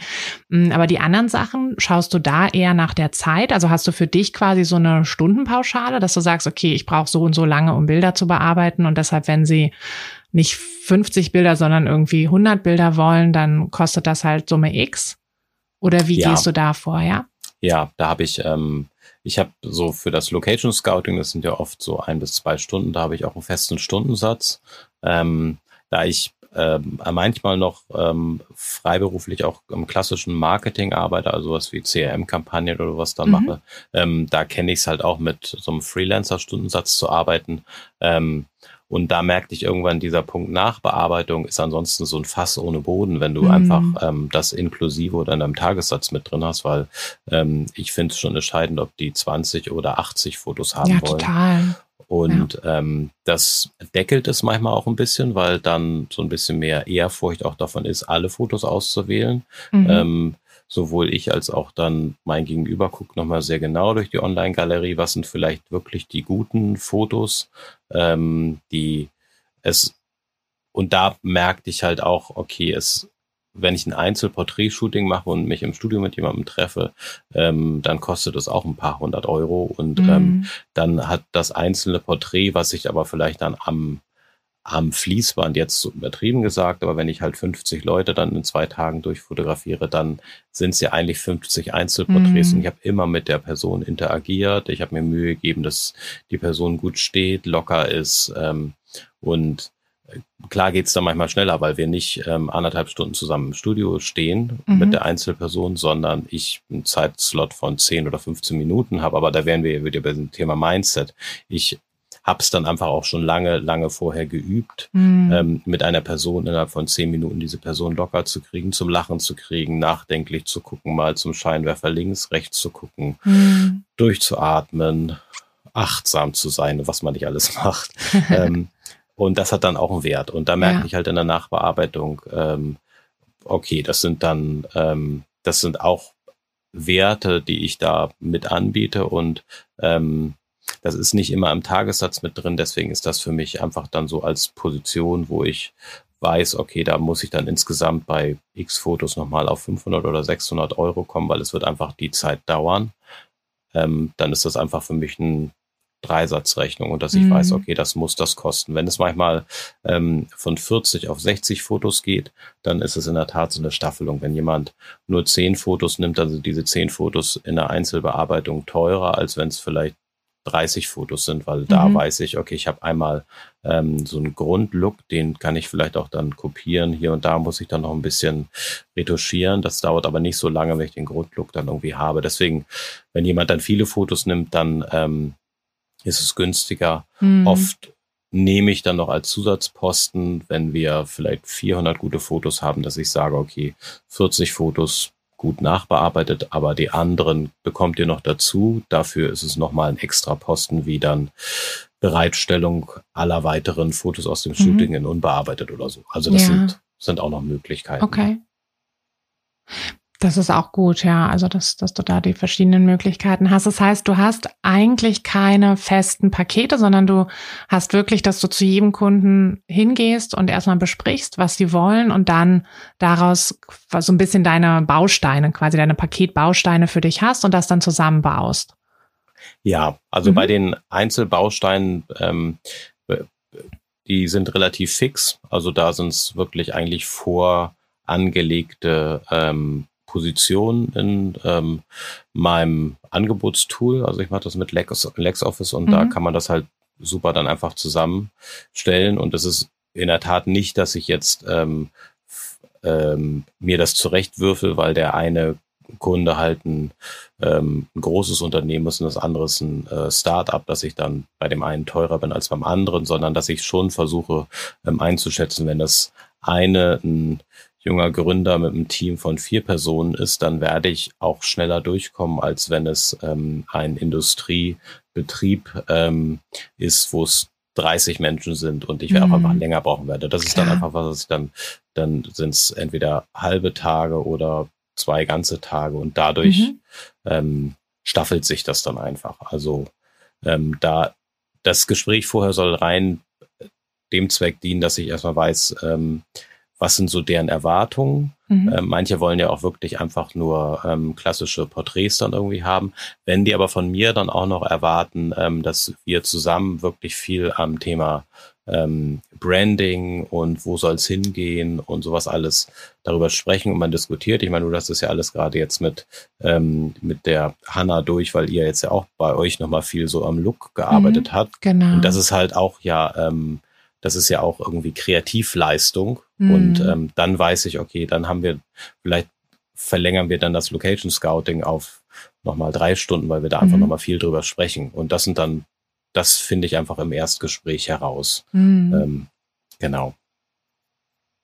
Mm, aber die anderen Sachen, schaust du da eher nach der Zeit? Also hast du für dich quasi so eine Stundenpauschale, dass du sagst, okay, ich brauche so und so lange, um Bilder zu bearbeiten und deshalb, wenn sie nicht 50 Bilder, sondern irgendwie 100 Bilder wollen, dann kostet das halt Summe X? Oder wie ja. gehst du da vor, ja? Ja, da habe ich, ähm, ich habe so für das Location Scouting, das sind ja oft so ein bis zwei Stunden, da habe ich auch einen festen Stundensatz. Ähm, da ich ähm, manchmal noch ähm, freiberuflich auch im klassischen Marketing arbeite, also was wie CRM-Kampagnen oder was dann mhm. mache, ähm, da kenne ich es halt auch mit so einem Freelancer-Stundensatz zu arbeiten. Ähm, und da merkte ich irgendwann, dieser Punkt Nachbearbeitung ist ansonsten so ein Fass ohne Boden, wenn du mhm. einfach ähm, das inklusive oder in deinem Tagessatz mit drin hast, weil ähm, ich finde es schon entscheidend, ob die 20 oder 80 Fotos haben ja, wollen. Total. Und ja. ähm, das deckelt es manchmal auch ein bisschen, weil dann so ein bisschen mehr Ehrfurcht auch davon ist, alle Fotos auszuwählen. Mhm. Ähm, sowohl ich als auch dann mein Gegenüber guckt nochmal sehr genau durch die Online-Galerie, was sind vielleicht wirklich die guten Fotos, ähm, die es und da merkte ich halt auch, okay, es, wenn ich ein Einzelporträt-Shooting mache und mich im Studio mit jemandem treffe, ähm, dann kostet es auch ein paar hundert Euro und mhm. ähm, dann hat das einzelne Porträt, was ich aber vielleicht dann am am Fließband jetzt so übertrieben gesagt, aber wenn ich halt 50 Leute dann in zwei Tagen durchfotografiere, dann sind es ja eigentlich 50 Einzelporträts mhm. und ich habe immer mit der Person interagiert. Ich habe mir Mühe gegeben, dass die Person gut steht, locker ist ähm, und äh, Klar geht's dann manchmal schneller, weil wir nicht ähm, anderthalb Stunden zusammen im Studio stehen mhm. mit der Einzelperson, sondern ich einen Zeitslot von 10 oder 15 Minuten habe. Aber da wären wir wieder bei dem Thema Mindset. Ich habe es dann einfach auch schon lange, lange vorher geübt, mhm. ähm, mit einer Person innerhalb von zehn Minuten diese Person locker zu kriegen, zum Lachen zu kriegen, nachdenklich zu gucken, mal zum Scheinwerfer links, rechts zu gucken, mhm. durchzuatmen, achtsam zu sein, was man nicht alles macht. ähm, und das hat dann auch einen Wert. Und da merke ja. ich halt in der Nachbearbeitung, ähm, okay, das sind dann, ähm, das sind auch Werte, die ich da mit anbiete und ähm, das ist nicht immer im Tagessatz mit drin, deswegen ist das für mich einfach dann so als Position, wo ich weiß, okay, da muss ich dann insgesamt bei X Fotos nochmal auf 500 oder 600 Euro kommen, weil es wird einfach die Zeit dauern. Ähm, dann ist das einfach für mich ein Dreisatzrechnung und dass ich mhm. weiß, okay, das muss das kosten. Wenn es manchmal ähm, von 40 auf 60 Fotos geht, dann ist es in der Tat so eine Staffelung. Wenn jemand nur 10 Fotos nimmt, dann sind diese 10 Fotos in der Einzelbearbeitung teurer, als wenn es vielleicht 30 Fotos sind, weil da mhm. weiß ich, okay, ich habe einmal ähm, so einen Grundlook, den kann ich vielleicht auch dann kopieren. Hier und da muss ich dann noch ein bisschen retuschieren. Das dauert aber nicht so lange, wenn ich den Grundlook dann irgendwie habe. Deswegen, wenn jemand dann viele Fotos nimmt, dann ähm, ist es günstiger. Mhm. Oft nehme ich dann noch als Zusatzposten, wenn wir vielleicht 400 gute Fotos haben, dass ich sage, okay, 40 Fotos gut nachbearbeitet, aber die anderen bekommt ihr noch dazu. Dafür ist es nochmal ein extra Posten wie dann Bereitstellung aller weiteren Fotos aus dem mhm. Shooting in unbearbeitet oder so. Also das ja. sind, sind auch noch Möglichkeiten. Okay. Das ist auch gut, ja. Also, dass, dass du da die verschiedenen Möglichkeiten hast. Das heißt, du hast eigentlich keine festen Pakete, sondern du hast wirklich, dass du zu jedem Kunden hingehst und erstmal besprichst, was sie wollen und dann daraus so ein bisschen deine Bausteine, quasi deine Paketbausteine für dich hast und das dann zusammenbaust. Ja, also mhm. bei den Einzelbausteinen, ähm, die sind relativ fix. Also da sind es wirklich eigentlich vorangelegte ähm, Position in ähm, meinem Angebotstool. Also ich mache das mit Lex, LexOffice und mhm. da kann man das halt super dann einfach zusammenstellen. Und es ist in der Tat nicht, dass ich jetzt ähm, ähm, mir das zurechtwürfel, weil der eine Kunde halt ein, ähm, ein großes Unternehmen ist und das andere ist ein äh, Start-up, dass ich dann bei dem einen teurer bin als beim anderen, sondern dass ich schon versuche ähm, einzuschätzen, wenn das eine ein junger Gründer mit einem Team von vier Personen ist, dann werde ich auch schneller durchkommen, als wenn es ähm, ein Industriebetrieb ähm, ist, wo es 30 Menschen sind und ich mhm. auch einfach länger brauchen werde. Das ist Klar. dann einfach was, was ich dann, dann sind es entweder halbe Tage oder zwei ganze Tage und dadurch mhm. ähm, staffelt sich das dann einfach. Also ähm, da das Gespräch vorher soll rein dem Zweck dienen, dass ich erstmal weiß, ähm, was sind so deren Erwartungen. Mhm. Ähm, manche wollen ja auch wirklich einfach nur ähm, klassische Porträts dann irgendwie haben. Wenn die aber von mir dann auch noch erwarten, ähm, dass wir zusammen wirklich viel am Thema ähm, Branding und wo soll es hingehen und sowas alles darüber sprechen und man diskutiert. Ich meine, du hast das ja alles gerade jetzt mit, ähm, mit der Hanna durch, weil ihr jetzt ja auch bei euch nochmal viel so am Look gearbeitet mhm, habt. Genau. Und das ist halt auch ja, ähm, das ist ja auch irgendwie Kreativleistung. Mhm. Und ähm, dann weiß ich, okay, dann haben wir, vielleicht verlängern wir dann das Location Scouting auf nochmal drei Stunden, weil wir da einfach mhm. nochmal viel drüber sprechen. Und das sind dann das finde ich einfach im Erstgespräch heraus. Mhm. Ähm, genau.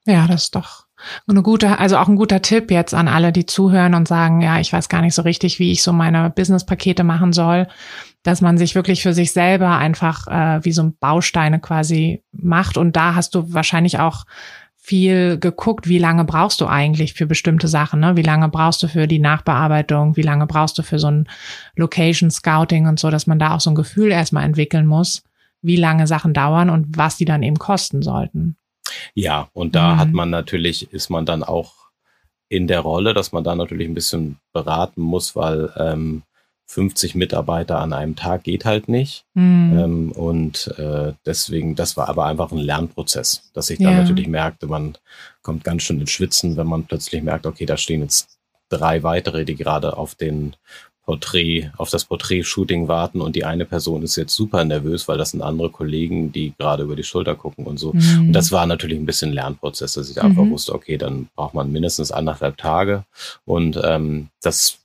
Ja, das ist doch eine gute, also auch ein guter Tipp jetzt an alle, die zuhören und sagen, ja, ich weiß gar nicht so richtig, wie ich so meine Business-Pakete machen soll, dass man sich wirklich für sich selber einfach äh, wie so Bausteine quasi macht. Und da hast du wahrscheinlich auch viel geguckt, wie lange brauchst du eigentlich für bestimmte Sachen, ne? Wie lange brauchst du für die Nachbearbeitung, wie lange brauchst du für so ein Location Scouting und so, dass man da auch so ein Gefühl erstmal entwickeln muss, wie lange Sachen dauern und was die dann eben kosten sollten. Ja, und da mhm. hat man natürlich, ist man dann auch in der Rolle, dass man da natürlich ein bisschen beraten muss, weil ähm, 50 Mitarbeiter an einem Tag geht halt nicht. Mhm. Ähm, und äh, deswegen, das war aber einfach ein Lernprozess, dass ich ja. dann natürlich merkte, man kommt ganz schön ins Schwitzen, wenn man plötzlich merkt, okay, da stehen jetzt drei weitere, die gerade auf den Porträt, auf das Porträt-Shooting warten und die eine Person ist jetzt super nervös, weil das sind andere Kollegen, die gerade über die Schulter gucken und so. Mhm. Und das war natürlich ein bisschen Lernprozess, dass ich mhm. einfach wusste, okay, dann braucht man mindestens anderthalb Tage und ähm, das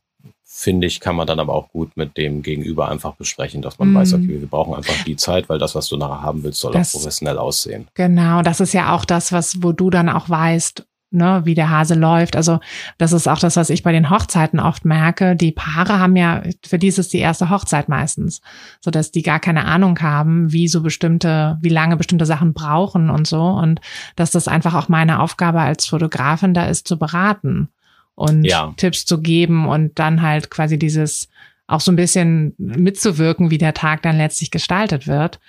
finde ich, kann man dann aber auch gut mit dem Gegenüber einfach besprechen, dass man mm. weiß, okay, wir brauchen einfach die Zeit, weil das, was du nachher haben willst, soll das, auch professionell aussehen. Genau, das ist ja auch das, was, wo du dann auch weißt, ne, wie der Hase läuft. Also das ist auch das, was ich bei den Hochzeiten oft merke. Die Paare haben ja, für die ist es die erste Hochzeit meistens, so dass die gar keine Ahnung haben, wie so bestimmte, wie lange bestimmte Sachen brauchen und so und dass das einfach auch meine Aufgabe als Fotografin da ist, zu beraten und ja. Tipps zu geben und dann halt quasi dieses auch so ein bisschen mitzuwirken, wie der Tag dann letztlich gestaltet wird.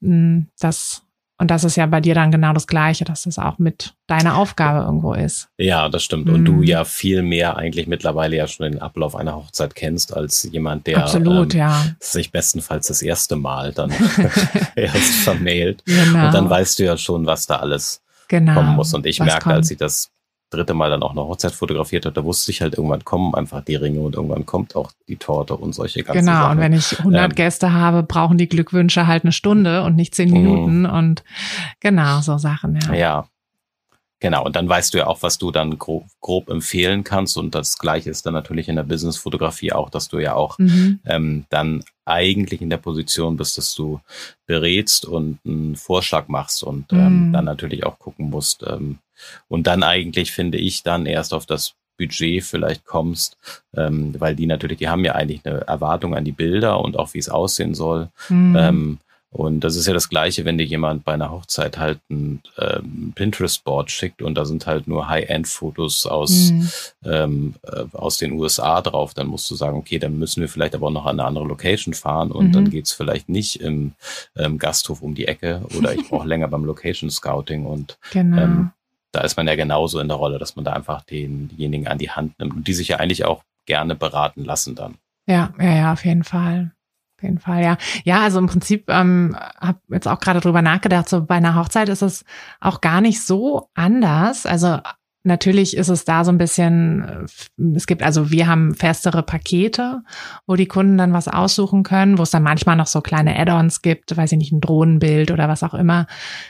Mm, das, und das ist ja bei dir dann genau das Gleiche, dass das auch mit deiner Aufgabe irgendwo ist. Ja, das stimmt. Und mm. du mhm. ja viel mehr eigentlich mittlerweile ja schon den Ablauf einer Hochzeit kennst, als jemand, der Absolut, ähm, ja. sich bestenfalls das erste Mal dann erst vermailt. Genau. Und dann weißt du ja schon, was da alles genau, kommen muss. Und ich merke, kommt. als ich das dritte Mal dann auch eine Hochzeit fotografiert habe, da wusste ich halt, irgendwann kommen einfach die Ringe und irgendwann kommt auch die Torte und solche ganzen genau, Sachen. Genau, und wenn ich 100 ähm, Gäste habe, brauchen die Glückwünsche halt eine Stunde und nicht zehn Minuten mhm. und genau, so Sachen, ja. Ja, Genau, und dann weißt du ja auch, was du dann grob, grob, empfehlen kannst. Und das Gleiche ist dann natürlich in der Business-Fotografie auch, dass du ja auch mhm. ähm, dann eigentlich in der Position bist, dass du berätst und einen Vorschlag machst und ähm, mhm. dann natürlich auch gucken musst, ähm, und dann eigentlich finde ich dann erst auf das Budget vielleicht kommst, ähm, weil die natürlich, die haben ja eigentlich eine Erwartung an die Bilder und auch wie es aussehen soll. Mhm. Ähm, und das ist ja das Gleiche, wenn dir jemand bei einer Hochzeit halt ein ähm, Pinterest-Board schickt und da sind halt nur High-End-Fotos aus, mhm. ähm, äh, aus den USA drauf, dann musst du sagen, okay, dann müssen wir vielleicht aber auch noch an eine andere Location fahren und mhm. dann geht's vielleicht nicht im ähm, Gasthof um die Ecke oder ich brauche länger beim Location-Scouting und genau. ähm, da ist man ja genauso in der Rolle, dass man da einfach denjenigen an die Hand nimmt und die sich ja eigentlich auch gerne beraten lassen dann. Ja, ja, ja, auf jeden Fall. Jeden Fall, ja. Ja, also im Prinzip ähm, habe jetzt auch gerade drüber nachgedacht, so bei einer Hochzeit ist es auch gar nicht so anders. Also natürlich ist es da so ein bisschen, äh, es gibt also, wir haben festere Pakete, wo die Kunden dann was aussuchen können, wo es dann manchmal noch so kleine Add-ons gibt, weiß ich nicht, ein Drohnenbild oder was auch immer.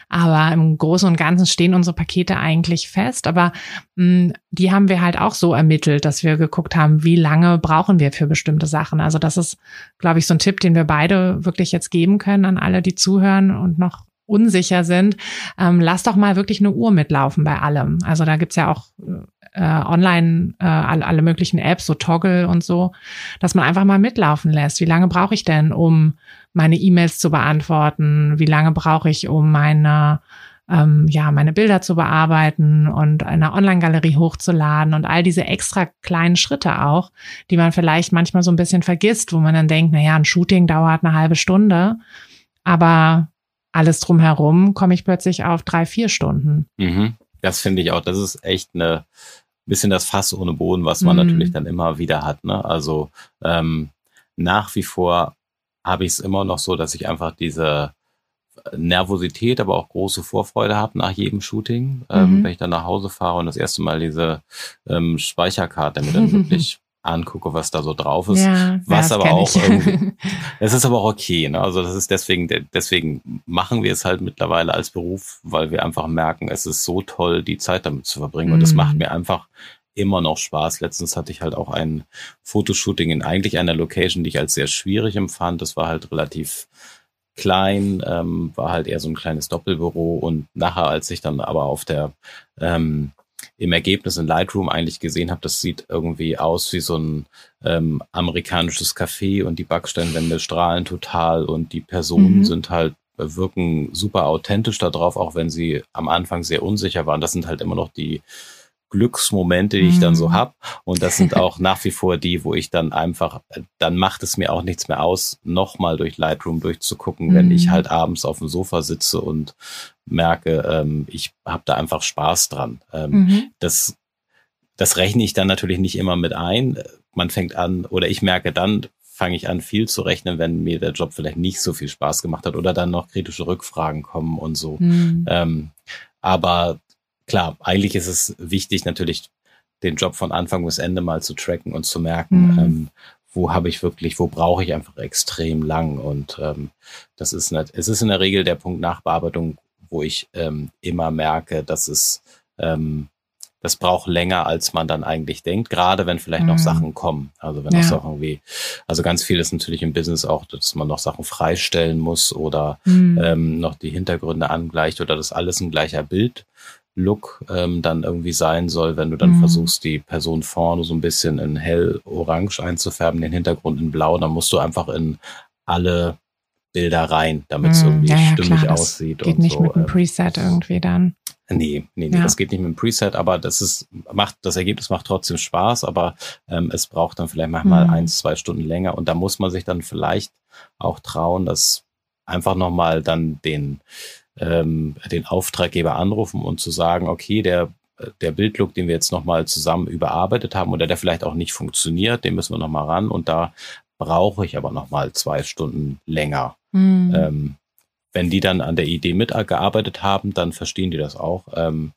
Aber im Großen und Ganzen stehen unsere Pakete eigentlich fest. Aber mh, hm, die haben wir halt auch so ermittelt, dass wir geguckt haben, wie lange brauchen wir für bestimmte Sachen. Also das ist, glaube ich, so ein Tipp, den wir beide wirklich jetzt geben können an alle, die zuhören und noch unsicher sind, ähm, lass doch mal wirklich eine Uhr mitlaufen bei allem. Also da gibt's ja auch äh, online äh, alle, alle möglichen Apps, so Toggle und so, dass man einfach mal mitlaufen lässt. Wie lange brauche ich denn, um meine E-Mails zu beantworten? Wie lange brauche ich, um meine ähm, ja, meine Bilder zu bearbeiten und eine Online-Galerie hochzuladen und all diese extra kleinen Schritte auch, die man vielleicht manchmal so ein bisschen vergisst, wo man dann denkt, na ja, ein Shooting dauert eine halbe Stunde, aber alles drumherum komme ich plötzlich auf drei, vier Stunden. Mhm. Das finde ich auch. Das ist echt eine bisschen das Fass ohne Boden, was man mhm. natürlich dann immer wieder hat. Ne? Also ähm, nach wie vor habe ich es immer noch so, dass ich einfach diese Nervosität, aber auch große Vorfreude habe nach jedem Shooting, ähm, mhm. wenn ich dann nach Hause fahre und das erste Mal diese ähm, Speicherkarte mir dann wirklich angucke, was da so drauf ist. Ja, was aber auch es ist aber auch okay. Ne? Also das ist deswegen, deswegen machen wir es halt mittlerweile als Beruf, weil wir einfach merken, es ist so toll, die Zeit damit zu verbringen. Und es mhm. macht mir einfach immer noch Spaß. Letztens hatte ich halt auch ein Fotoshooting in eigentlich einer Location, die ich als sehr schwierig empfand. Das war halt relativ klein, ähm, war halt eher so ein kleines Doppelbüro und nachher, als ich dann aber auf der ähm, im Ergebnis in Lightroom eigentlich gesehen habe, das sieht irgendwie aus wie so ein ähm, amerikanisches Café und die Backsteinwände strahlen total und die Personen mhm. sind halt wirken super authentisch da drauf, auch wenn sie am Anfang sehr unsicher waren. Das sind halt immer noch die Glücksmomente, die ich dann so mhm. habe. Und das sind auch nach wie vor die, wo ich dann einfach, dann macht es mir auch nichts mehr aus, nochmal durch Lightroom durchzugucken, wenn ich mhm. halt abends auf dem Sofa sitze und merke, ähm, ich habe da einfach Spaß dran. Ähm, mhm. Das das rechne ich dann natürlich nicht immer mit ein. Man fängt an, oder ich merke dann, fange ich an, viel zu rechnen, wenn mir der Job vielleicht nicht so viel Spaß gemacht hat oder dann noch kritische Rückfragen kommen und so. Mhm. Ähm, aber klar, eigentlich ist es wichtig, natürlich den Job von Anfang bis Ende mal zu tracken und zu merken, mhm. ähm, wo habe ich wirklich, wo brauche ich einfach extrem lang. Und ähm, das ist nicht, es ist in der Regel der Punkt Nachbearbeitung, wo ich ähm, immer merke, dass es ähm, das braucht länger, als man dann eigentlich denkt, gerade wenn vielleicht mhm. noch Sachen kommen. Also wenn ja. noch Sachen wie, also ganz viel ist natürlich im Business auch, dass man noch Sachen freistellen muss oder mhm. ähm, noch die Hintergründe angleicht oder das alles ein gleicher Bild Look ähm, dann irgendwie sein soll, wenn du dann mhm. versuchst, die Person vorne so ein bisschen in hell orange einzufärben, den Hintergrund in blau, dann musst du einfach in alle Bilder rein, damit es mhm. irgendwie ja, ja, stimmig klar, aussieht. Geht nicht so. mit einem ähm, Preset irgendwie dann. Nee, nee, nee, ja. das geht nicht mit dem Preset, aber das ist, macht, das Ergebnis macht trotzdem Spaß, aber ähm, es braucht dann vielleicht manchmal mhm. eins, zwei Stunden länger und da muss man sich dann vielleicht auch trauen, dass einfach nochmal dann den, ähm, den Auftraggeber anrufen und zu sagen, okay, der, der Bildlook, den wir jetzt nochmal zusammen überarbeitet haben oder der vielleicht auch nicht funktioniert, den müssen wir nochmal ran und da brauche ich aber nochmal zwei Stunden länger. Mhm. Ähm, wenn die dann an der Idee mitgearbeitet haben, dann verstehen die das auch. Ähm,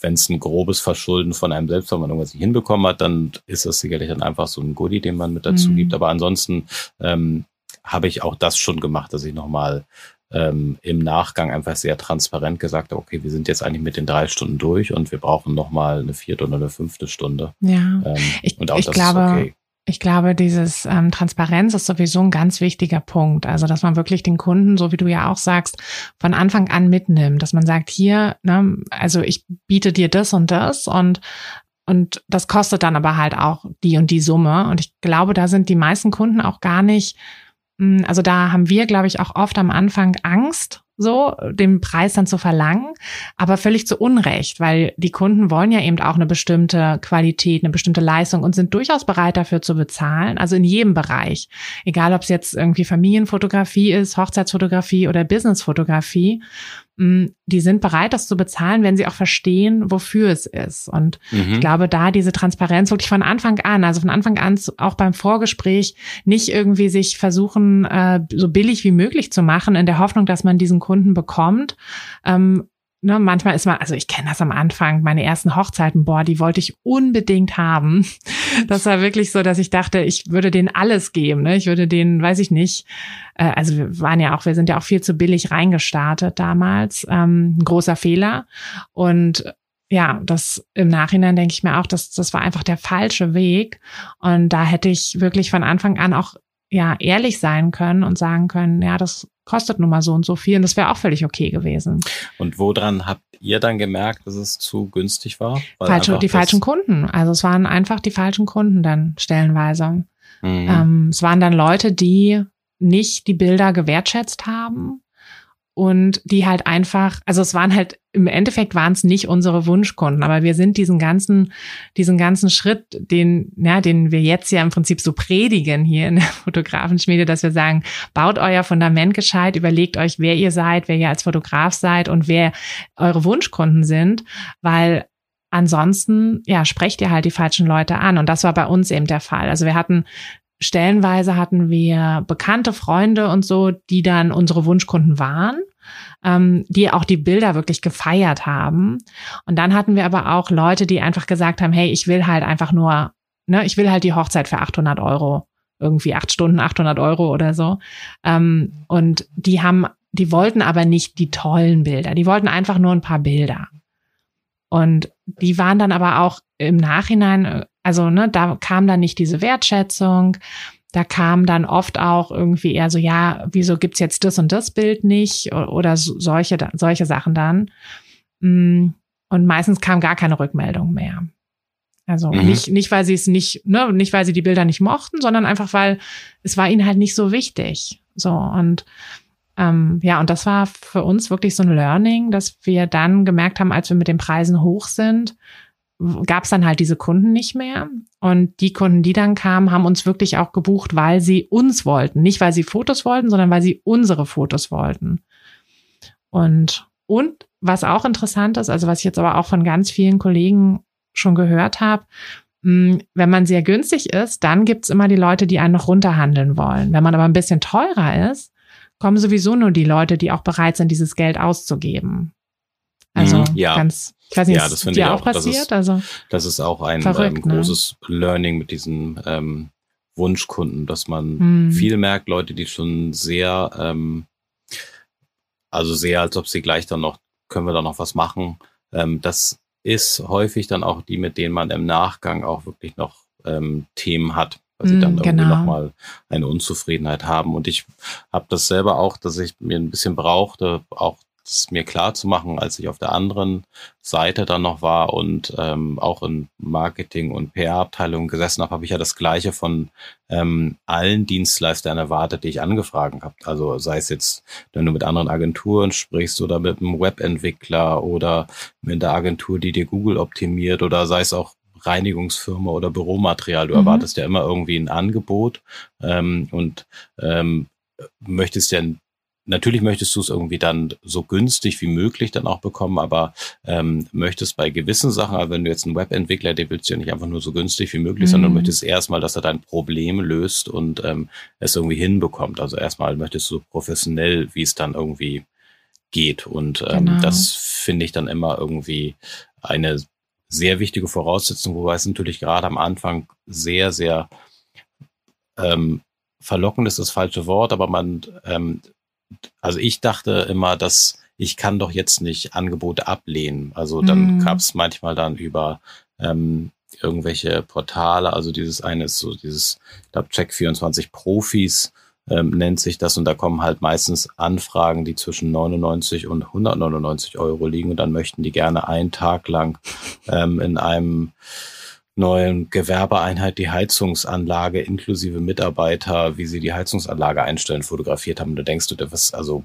wenn es ein grobes Verschulden von einem selbst, wenn man irgendwas nicht hinbekommen hat, dann ist das sicherlich dann einfach so ein Goodie, den man mit dazu mhm. gibt. Aber ansonsten ähm, habe ich auch das schon gemacht, dass ich nochmal ähm, im Nachgang einfach sehr transparent gesagt habe, okay, wir sind jetzt eigentlich mit den drei Stunden durch und wir brauchen nochmal eine vierte oder eine fünfte Stunde. Ja, ähm, ich, und auch ich das glaube, ist okay. Ich glaube, dieses ähm, Transparenz ist sowieso ein ganz wichtiger Punkt. Also, dass man wirklich den Kunden, so wie du ja auch sagst, von Anfang an mitnimmt, dass man sagt, hier, ne, also ich biete dir das und das und und das kostet dann aber halt auch die und die Summe. Und ich glaube, da sind die meisten Kunden auch gar nicht also da haben wir, glaube ich, auch oft am Anfang Angst, so den Preis dann zu verlangen, aber völlig zu Unrecht, weil die Kunden wollen ja eben auch eine bestimmte Qualität, eine bestimmte Leistung und sind durchaus bereit dafür zu bezahlen, also in jedem Bereich, egal ob es jetzt irgendwie Familienfotografie ist, Hochzeitsfotografie oder Businessfotografie. Die sind bereit, das zu bezahlen, wenn sie auch verstehen, wofür es ist. Und mhm. ich glaube, da diese Transparenz wirklich von Anfang an, also von Anfang an auch beim Vorgespräch nicht irgendwie sich versuchen, äh, so billig wie möglich zu machen, in der Hoffnung, dass man diesen Kunden bekommt, ähm, ne, manchmal ist man, also ich kenne das am Anfang, meine ersten Hochzeiten, boah, die wollte ich unbedingt haben. Das war wirklich so, dass ich dachte, ich würde denen alles geben. Ne? Ich würde denen, weiß ich nicht, äh, also wir waren ja auch, wir sind ja auch viel zu billig reingestartet damals. Ähm, ein großer Fehler. Und ja, das im Nachhinein denke ich mir auch, dass das war einfach der falsche Weg. Und da hätte ich wirklich von Anfang an auch ja ehrlich sein können und sagen können, ja, das kostet nun mal so und so viel und das wäre auch völlig okay gewesen. Und woran habt ihr dann gemerkt, dass es zu günstig war? Falsche, die falschen Kunden. Also es waren einfach die falschen Kunden dann stellenweise. Mhm. Ähm, es waren dann Leute, die nicht die Bilder gewertschätzt haben und die halt einfach, also es waren halt im Endeffekt waren es nicht unsere Wunschkunden, aber wir sind diesen ganzen, diesen ganzen Schritt, den, ja, den wir jetzt ja im Prinzip so predigen hier in der Fotografenschmiede, dass wir sagen, baut euer Fundament gescheit, überlegt euch, wer ihr seid, wer ihr als Fotograf seid und wer eure Wunschkunden sind, weil ansonsten, ja, sprecht ihr halt die falschen Leute an. Und das war bei uns eben der Fall. Also wir hatten stellenweise hatten wir bekannte Freunde und so, die dann unsere Wunschkunden waren ähm, die auch die Bilder wirklich gefeiert haben. Und dann hatten wir aber auch Leute, die einfach gesagt haben, hey, ich will halt einfach nur, ne, ich will halt die Hochzeit für 800 Euro, irgendwie acht Stunden, 800 Euro oder so. Ähm, und die haben, die wollten aber nicht die tollen Bilder, die wollten einfach nur ein paar Bilder. Und die waren dann aber auch im Nachhinein, also ne, da kam dann nicht diese Wertschätzung da kam dann oft auch irgendwie eher so, ja, wieso gibt's jetzt das und das Bild nicht oder solche, solche Sachen dann. Mm, und meistens kam gar keine Rückmeldung mehr. Also mhm. nicht, nicht, weil sie es nicht, ne, nicht, weil sie die Bilder nicht mochten, sondern einfach, weil es war ihnen halt nicht so wichtig. So, und ähm, ja, und das war für uns wirklich so ein Learning, dass wir dann gemerkt haben, als wir mit den Preisen hoch sind, gab es dann halt diese Kunden nicht mehr. Und die Kunden, die dann kamen, haben uns wirklich auch gebucht, weil sie uns wollten. Nicht, weil sie Fotos wollten, sondern weil sie unsere Fotos wollten. Und, und was auch interessant ist, also was ich jetzt aber auch von ganz vielen Kollegen schon gehört habe, hm, wenn man sehr günstig ist, dann gibt's immer die Leute, die einen noch runterhandeln wollen. Wenn man aber ein bisschen teurer ist, kommen sowieso nur die Leute, die auch bereit sind, dieses Geld auszugeben. Also mhm, ja. ganz, ich weiß nicht, ja, das ist dir auch, auch passiert? Das ist, also, das ist auch ein verrückt, ähm, ne? großes ne? Learning mit diesen ähm, Wunschkunden, dass man mhm. viel merkt, Leute, die schon sehr, ähm, also sehr, als ob sie gleich dann noch, können wir da noch was machen. Ähm, das ist häufig dann auch die, mit denen man im Nachgang auch wirklich noch ähm, Themen hat, weil sie dann irgendwie genau. nochmal eine Unzufriedenheit haben. Und ich habe das selber auch, dass ich mir ein bisschen brauchte, auch es mir klar zu machen, als ich auf der anderen Seite dann noch war und ähm, auch in Marketing- und PR-Abteilungen gesessen habe, habe ich ja das Gleiche von ähm, allen Dienstleistern erwartet, die ich angefragt habe. Also sei es jetzt, wenn du mit anderen Agenturen sprichst oder mit einem Webentwickler oder mit der Agentur, die dir Google optimiert oder sei es auch Reinigungsfirma oder Büromaterial. Du mhm. erwartest ja immer irgendwie ein Angebot ähm, und ähm, möchtest ja natürlich möchtest du es irgendwie dann so günstig wie möglich dann auch bekommen, aber ähm, möchtest bei gewissen Sachen, also wenn du jetzt einen Webentwickler, der willst du ja nicht einfach nur so günstig wie möglich, mhm. sondern möchtest erstmal, dass er dein Problem löst und ähm, es irgendwie hinbekommt. Also erstmal möchtest du so professionell, wie es dann irgendwie geht. Und ähm, genau. das finde ich dann immer irgendwie eine sehr wichtige Voraussetzung, wobei es natürlich gerade am Anfang sehr, sehr ähm, verlockend ist das falsche Wort, aber man ähm, also ich dachte immer, dass ich kann doch jetzt nicht Angebote ablehnen. Also dann mhm. gab es manchmal dann über ähm, irgendwelche Portale, also dieses eine ist so dieses, ich glaube, Check24 Profis ähm, nennt sich das und da kommen halt meistens Anfragen, die zwischen 99 und 199 Euro liegen und dann möchten die gerne einen Tag lang ähm, in einem neuen Gewerbeeinheit die Heizungsanlage inklusive Mitarbeiter, wie sie die Heizungsanlage einstellen, fotografiert haben. Und da denkst du, was, also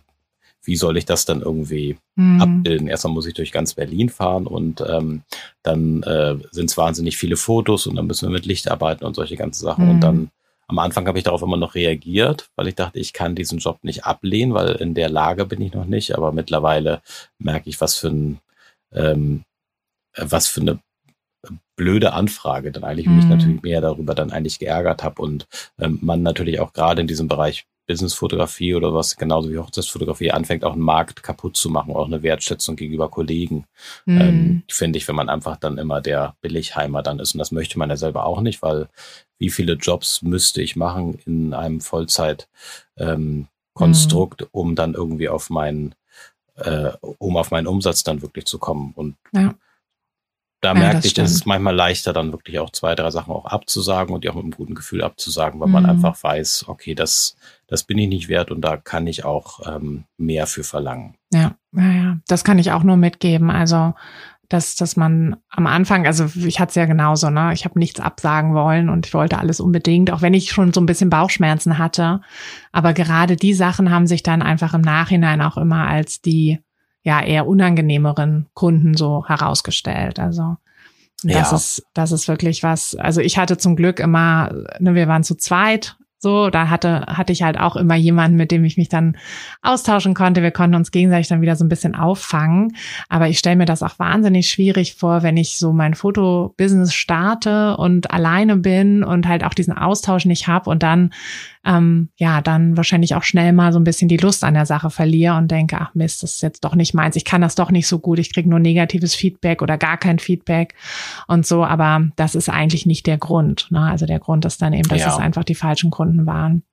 wie soll ich das dann irgendwie mhm. abbilden? Erstmal muss ich durch ganz Berlin fahren und ähm, dann äh, sind es wahnsinnig viele Fotos und dann müssen wir mit Licht arbeiten und solche ganzen Sachen. Mhm. Und dann am Anfang habe ich darauf immer noch reagiert, weil ich dachte, ich kann diesen Job nicht ablehnen, weil in der Lage bin ich noch nicht. Aber mittlerweile merke ich, was für ein ähm, was für eine blöde Anfrage dann eigentlich, mhm. mich natürlich mehr darüber dann eigentlich geärgert habe und ähm, man natürlich auch gerade in diesem Bereich Businessfotografie oder was genauso wie Hochzeitsfotografie anfängt, auch einen Markt kaputt zu machen, auch eine Wertschätzung gegenüber Kollegen. Mhm. Ähm, Finde ich, wenn man einfach dann immer der Billigheimer dann ist. Und das möchte man ja selber auch nicht, weil wie viele Jobs müsste ich machen in einem Vollzeit ähm, Konstrukt, mhm. um dann irgendwie auf meinen, äh, um auf meinen Umsatz dann wirklich zu kommen. Und ja da ja, merke ich, stimmt. es ist manchmal leichter, dann wirklich auch zwei, drei Sachen auch abzusagen und die auch mit einem guten Gefühl abzusagen, weil mhm. man einfach weiß, okay, das, das bin ich nicht wert und da kann ich auch ähm, mehr für verlangen. Ja, ja, ja. Das kann ich auch nur mitgeben. Also, dass, dass man am Anfang, also ich hatte es ja genauso, ne? Ich habe nichts absagen wollen und ich wollte alles unbedingt, auch wenn ich schon so ein bisschen Bauchschmerzen hatte. Aber gerade die Sachen haben sich dann einfach im Nachhinein auch immer als die ja eher unangenehmeren Kunden so herausgestellt. Also das ja. ist, das ist wirklich was. Also ich hatte zum Glück immer, ne, wir waren zu zweit so, da hatte, hatte ich halt auch immer jemanden, mit dem ich mich dann austauschen konnte. Wir konnten uns gegenseitig dann wieder so ein bisschen auffangen. Aber ich stelle mir das auch wahnsinnig schwierig vor, wenn ich so mein Fotobusiness starte und alleine bin und halt auch diesen Austausch nicht habe und dann ähm, ja, dann wahrscheinlich auch schnell mal so ein bisschen die Lust an der Sache verliere und denke, ach Mist, das ist jetzt doch nicht meins, ich kann das doch nicht so gut, ich kriege nur negatives Feedback oder gar kein Feedback und so, aber das ist eigentlich nicht der Grund. Ne? Also der Grund ist dann eben, dass ja. es einfach die falschen Kunden waren.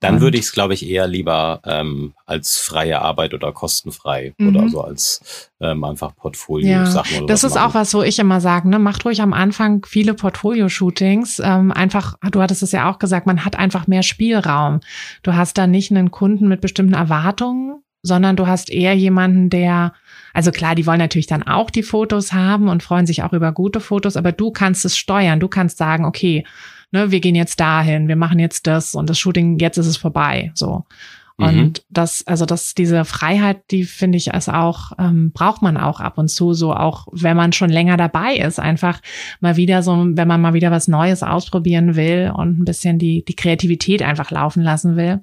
Dann und, würde ich es, glaube ich, eher lieber ähm, als freie Arbeit oder kostenfrei mhm. oder so als ähm, einfach Portfolio-Sachen. Ja, das ist machen. auch was, wo ich immer sage, ne, macht ruhig am Anfang viele Portfolio-Shootings. Ähm, einfach, du hattest es ja auch gesagt, man hat einfach mehr Spielraum. Du hast da nicht einen Kunden mit bestimmten Erwartungen, sondern du hast eher jemanden, der, also klar, die wollen natürlich dann auch die Fotos haben und freuen sich auch über gute Fotos, aber du kannst es steuern. Du kannst sagen, okay, ne, wir gehen jetzt dahin, wir machen jetzt das und das Shooting, jetzt ist es vorbei. So. Und mhm. das, also das, diese Freiheit, die finde ich ist auch, ähm, braucht man auch ab und zu, so auch wenn man schon länger dabei ist, einfach mal wieder so, wenn man mal wieder was Neues ausprobieren will und ein bisschen die, die Kreativität einfach laufen lassen will,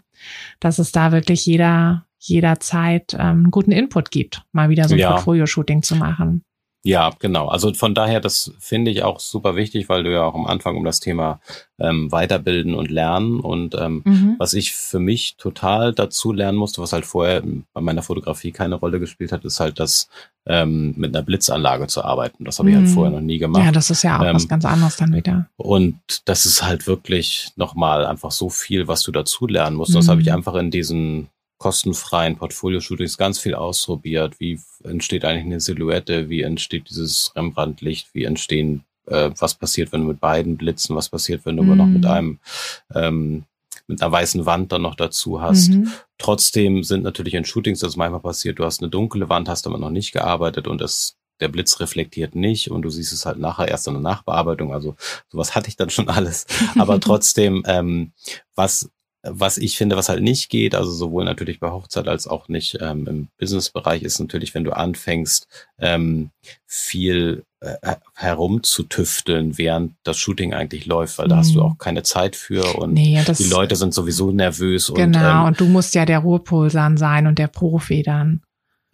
dass es da wirklich jeder, jederzeit ähm, einen guten Input gibt, mal wieder so ein ja. Portfolio-Shooting zu machen. Ja, genau. Also von daher, das finde ich auch super wichtig, weil du ja auch am Anfang um das Thema ähm, Weiterbilden und Lernen und ähm, mhm. was ich für mich total dazu lernen musste, was halt vorher bei meiner Fotografie keine Rolle gespielt hat, ist halt das ähm, mit einer Blitzanlage zu arbeiten. Das habe ich halt mhm. vorher noch nie gemacht. Ja, das ist ja auch ähm, was ganz anderes dann wieder. Und das ist halt wirklich nochmal einfach so viel, was du dazu lernen musst. Mhm. Das habe ich einfach in diesen kostenfreien Portfolio-Shootings ganz viel ausprobiert. Wie entsteht eigentlich eine Silhouette? Wie entsteht dieses Rembrandt-Licht? Wie entstehen, äh, was passiert, wenn du mit beiden blitzen? Was passiert, wenn du mm. noch mit mhm. einem, ähm, mit einer weißen Wand dann noch dazu hast. Mhm. Trotzdem sind natürlich in Shootings das manchmal passiert, du hast eine dunkle Wand, hast aber noch nicht gearbeitet und es der Blitz reflektiert nicht und du siehst es halt nachher erst in der Nachbearbeitung. Also sowas hatte ich dann schon alles. Aber trotzdem, ähm, was was ich finde, was halt nicht geht, also sowohl natürlich bei Hochzeit als auch nicht ähm, im Businessbereich, ist natürlich, wenn du anfängst, ähm, viel äh, herumzutüfteln, während das Shooting eigentlich läuft, weil da hast du mhm. auch keine Zeit für und nee, die Leute sind sowieso nervös. Genau, und, ähm, und du musst ja der Ruhepol sein und der Profi dann.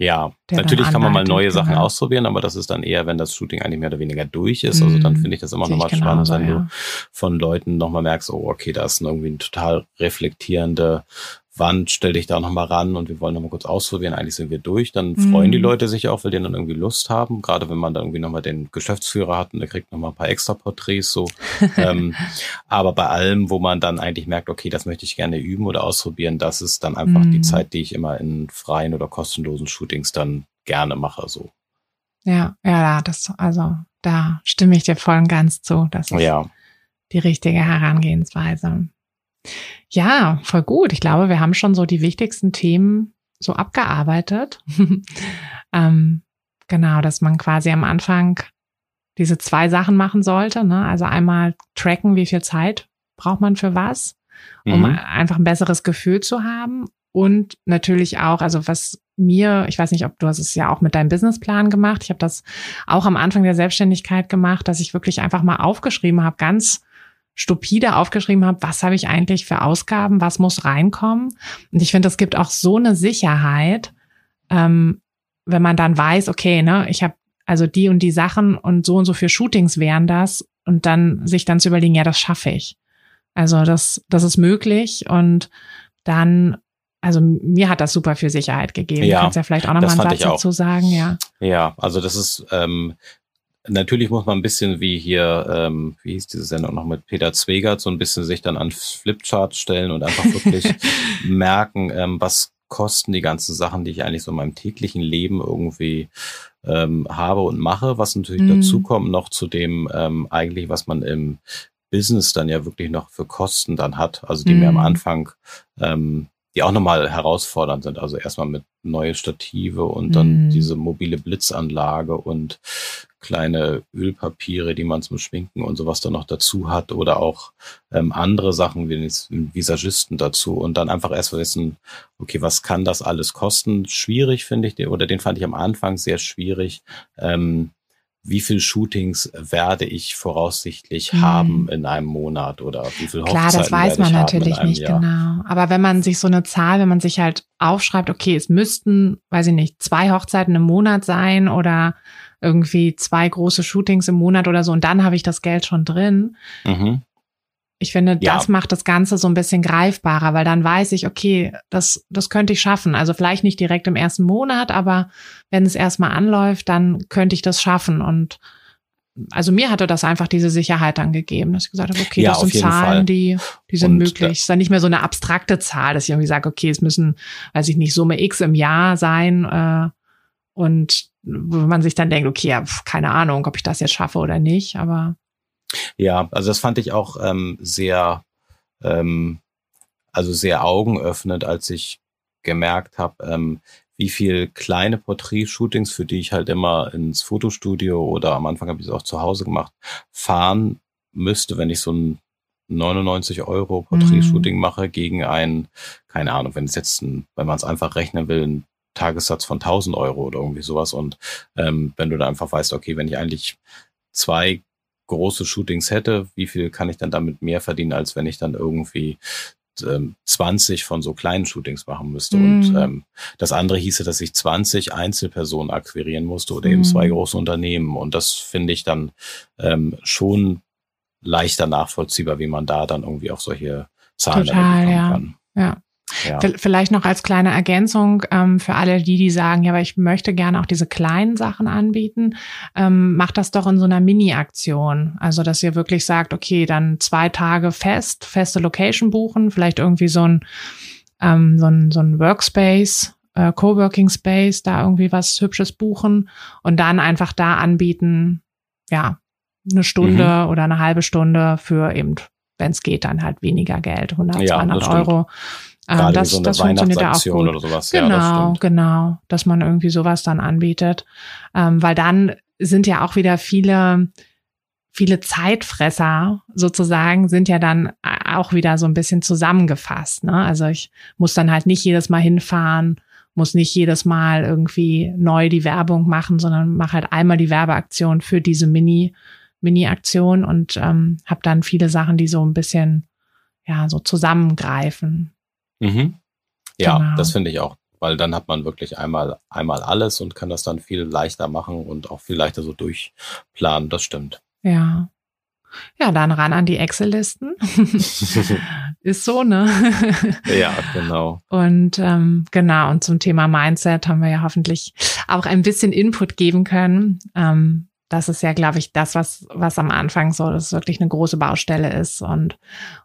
Ja, natürlich kann man mal neue Sachen genau. ausprobieren, aber das ist dann eher, wenn das Shooting eigentlich mehr oder weniger durch ist. Also dann mhm. finde ich das immer nochmal spannend, wenn ja. du von Leuten nochmal merkst, oh, okay, da ist irgendwie ein total reflektierende Wand, stell dich da nochmal ran und wir wollen nochmal kurz ausprobieren, eigentlich sind wir durch, dann mhm. freuen die. Leute sich auch, weil die dann irgendwie Lust haben, gerade wenn man dann irgendwie nochmal den Geschäftsführer hat und der kriegt nochmal ein paar extra Porträts so. ähm, aber bei allem, wo man dann eigentlich merkt, okay, das möchte ich gerne üben oder ausprobieren, das ist dann einfach mhm. die Zeit, die ich immer in freien oder kostenlosen Shootings dann gerne mache so. Ja, ja, das, also da stimme ich dir voll und ganz zu. Das ist ja. die richtige Herangehensweise. Ja, voll gut. Ich glaube, wir haben schon so die wichtigsten Themen so abgearbeitet. ähm, genau, dass man quasi am Anfang diese zwei Sachen machen sollte. Ne? Also einmal tracken, wie viel Zeit braucht man für was, um mhm. einfach ein besseres Gefühl zu haben. Und natürlich auch, also was mir, ich weiß nicht, ob du hast es ja auch mit deinem Businessplan gemacht. Ich habe das auch am Anfang der Selbstständigkeit gemacht, dass ich wirklich einfach mal aufgeschrieben habe, ganz stupide aufgeschrieben habe, was habe ich eigentlich für Ausgaben, was muss reinkommen. Und ich finde, es gibt auch so eine Sicherheit, ähm, wenn man dann weiß, okay, ne, ich habe also die und die Sachen und so und so für Shootings wären das und dann sich dann zu überlegen, ja, das schaffe ich. Also das, das ist möglich und dann also mir hat das super viel Sicherheit gegeben. Ja, du kannst ja vielleicht auch noch mal einen Satz dazu sagen, ja. Ja, also das ist ähm, natürlich muss man ein bisschen wie hier, ähm, wie hieß diese Sendung noch mit Peter Zwegert, so ein bisschen sich dann an Flipchart stellen und einfach wirklich merken, ähm, was kosten die ganzen Sachen, die ich eigentlich so in meinem täglichen Leben irgendwie ähm, habe und mache, was natürlich mm. dazu kommt noch zu dem ähm, eigentlich, was man im Business dann ja wirklich noch für Kosten dann hat, also die mm. mir am mhm. Anfang ähm, die auch nochmal herausfordernd sind. Also erstmal mit neue Stative und dann mm. diese mobile Blitzanlage und kleine Ölpapiere, die man zum Schminken und sowas dann noch dazu hat oder auch ähm, andere Sachen wie Visagisten dazu und dann einfach erst wissen, okay, was kann das alles kosten? Schwierig finde ich, oder den fand ich am Anfang sehr schwierig. Ähm, wie viel Shootings werde ich voraussichtlich hm. haben in einem Monat oder wie viel Hochzeiten Klar, das weiß man natürlich nicht Jahr. genau. Aber wenn man sich so eine Zahl, wenn man sich halt aufschreibt, okay, es müssten, weiß ich nicht, zwei Hochzeiten im Monat sein oder irgendwie zwei große Shootings im Monat oder so und dann habe ich das Geld schon drin. Mhm. Ich finde, ja. das macht das Ganze so ein bisschen greifbarer, weil dann weiß ich, okay, das, das könnte ich schaffen. Also vielleicht nicht direkt im ersten Monat, aber wenn es erstmal anläuft, dann könnte ich das schaffen. Und also mir hatte das einfach diese Sicherheit dann gegeben, dass ich gesagt habe, okay, ja, das sind Zahlen, die, die sind und möglich. Es ist dann nicht mehr so eine abstrakte Zahl, dass ich irgendwie sage, okay, es müssen, weiß ich nicht, Summe X im Jahr sein. Äh, und wo man sich dann denkt, okay, ja, keine Ahnung, ob ich das jetzt schaffe oder nicht, aber ja, also das fand ich auch ähm, sehr, ähm, also sehr augenöffnend, als ich gemerkt habe, ähm, wie viel kleine Porträtshootings, für die ich halt immer ins Fotostudio oder am Anfang habe ich es auch zu Hause gemacht, fahren müsste, wenn ich so ein 99 Euro Porträtshooting mhm. mache gegen ein, keine Ahnung, wenn es jetzt, ein, wenn man es einfach rechnen will, ein Tagessatz von 1000 Euro oder irgendwie sowas. Und ähm, wenn du da einfach weißt, okay, wenn ich eigentlich zwei große Shootings hätte, wie viel kann ich dann damit mehr verdienen, als wenn ich dann irgendwie ähm, 20 von so kleinen Shootings machen müsste. Mm. Und ähm, das andere hieße, dass ich 20 Einzelpersonen akquirieren musste oder mm. eben zwei mhm. große Unternehmen. Und das finde ich dann ähm, schon leichter nachvollziehbar, wie man da dann irgendwie auch solche Zahlen Total, ja. kann. Ja. Ja. Vielleicht noch als kleine Ergänzung ähm, für alle die, die sagen, ja, aber ich möchte gerne auch diese kleinen Sachen anbieten, ähm, macht das doch in so einer Mini-Aktion. Also, dass ihr wirklich sagt, okay, dann zwei Tage fest, feste Location buchen, vielleicht irgendwie so ein, ähm, so ein, so ein Workspace, äh, Coworking Space, da irgendwie was Hübsches buchen und dann einfach da anbieten, ja, eine Stunde mhm. oder eine halbe Stunde für eben, wenn es geht, dann halt weniger Geld, 100, ja, 200 Euro. Ähm, Gerade das, so eine das funktioniert ja auch gut. oder sowas. Genau, ja, genau, dass man irgendwie sowas dann anbietet, ähm, weil dann sind ja auch wieder viele viele Zeitfresser sozusagen sind ja dann auch wieder so ein bisschen zusammengefasst. Ne? Also ich muss dann halt nicht jedes Mal hinfahren, muss nicht jedes Mal irgendwie neu die Werbung machen, sondern mache halt einmal die Werbeaktion für diese Mini Mini-Aktion und ähm, habe dann viele Sachen, die so ein bisschen ja so zusammengreifen. Mhm. Ja, genau. das finde ich auch, weil dann hat man wirklich einmal, einmal alles und kann das dann viel leichter machen und auch viel leichter so durchplanen. Das stimmt. Ja. Ja, dann ran an die Excel-Listen. Ist so, ne? ja, genau. Und ähm, genau, und zum Thema Mindset haben wir ja hoffentlich auch ein bisschen Input geben können. Ähm, das ist ja, glaube ich, das, was, was am Anfang so, das wirklich eine große Baustelle ist und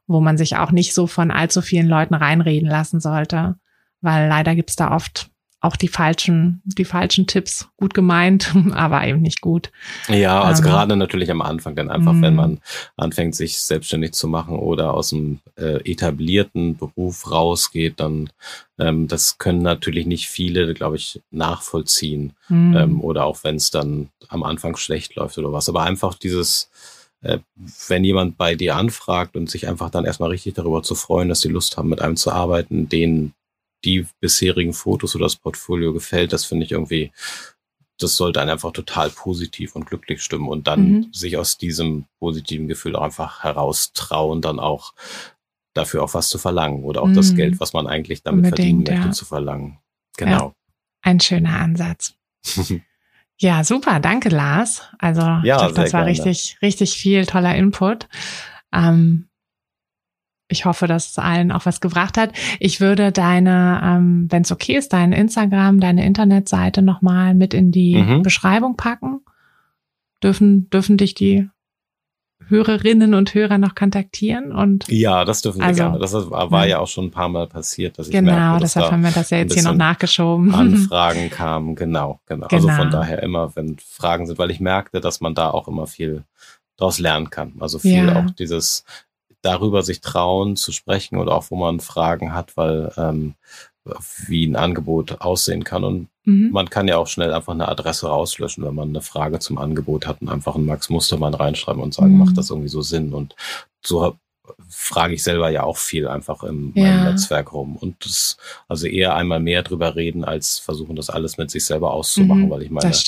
wo man sich auch nicht so von allzu vielen Leuten reinreden lassen sollte, weil leider gibt's da oft auch die falschen, die falschen Tipps gut gemeint, aber eben nicht gut. Ja, also ähm, gerade natürlich am Anfang, dann einfach, wenn mhm. man anfängt, sich selbstständig zu machen oder aus dem äh, etablierten Beruf rausgeht, dann ähm, das können natürlich nicht viele, glaube ich, nachvollziehen. Mhm. Ähm, oder auch wenn es dann am Anfang schlecht läuft oder was. Aber einfach dieses, äh, wenn jemand bei dir anfragt und sich einfach dann erstmal richtig darüber zu freuen, dass die Lust haben, mit einem zu arbeiten, den die bisherigen Fotos oder das Portfolio gefällt, das finde ich irgendwie, das sollte einen einfach total positiv und glücklich stimmen und dann mhm. sich aus diesem positiven Gefühl auch einfach heraustrauen, dann auch dafür auch was zu verlangen oder auch mhm. das Geld, was man eigentlich damit Unbedingt, verdienen möchte, ja. zu verlangen. Genau. Ja, ein schöner Ansatz. ja, super. Danke, Lars. Also, ja, ich glaub, das war gerne. richtig, richtig viel toller Input. Ähm, ich hoffe, dass es allen auch was gebracht hat. Ich würde deine, ähm, wenn es okay ist, dein Instagram, deine Internetseite nochmal mit in die mhm. Beschreibung packen. Dürfen, dürfen dich die Hörerinnen und Hörer noch kontaktieren und ja, das dürfen also, gerne. Das war ja. ja auch schon ein paar Mal passiert, dass ich genau, merke, dass deshalb haben wir das ja jetzt hier noch nachgeschoben. Anfragen kamen, genau, genau, genau. Also von genau. daher immer, wenn Fragen sind, weil ich merkte, dass man da auch immer viel daraus lernen kann. Also viel ja. auch dieses darüber sich trauen zu sprechen oder auch wo man Fragen hat, weil ähm, wie ein Angebot aussehen kann. Und mhm. man kann ja auch schnell einfach eine Adresse rauslöschen, wenn man eine Frage zum Angebot hat und einfach einen Max Mustermann reinschreiben und sagen, mhm. macht das irgendwie so Sinn? Und so frage ich selber ja auch viel einfach im ja. Netzwerk rum. Und das, also eher einmal mehr drüber reden, als versuchen, das alles mit sich selber auszumachen, mhm, weil ich meine, das,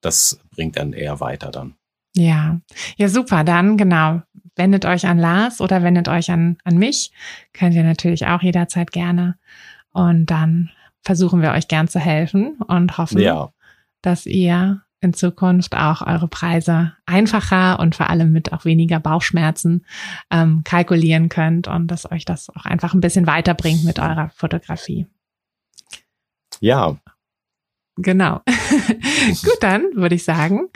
das bringt dann eher weiter dann. Ja, ja, super. Dann genau, wendet euch an Lars oder wendet euch an, an mich. Könnt ihr natürlich auch jederzeit gerne. Und dann versuchen wir euch gern zu helfen und hoffen, ja. dass ihr in Zukunft auch eure Preise einfacher und vor allem mit auch weniger Bauchschmerzen ähm, kalkulieren könnt und dass euch das auch einfach ein bisschen weiterbringt mit eurer Fotografie. Ja, Genau. Gut, dann würde ich sagen,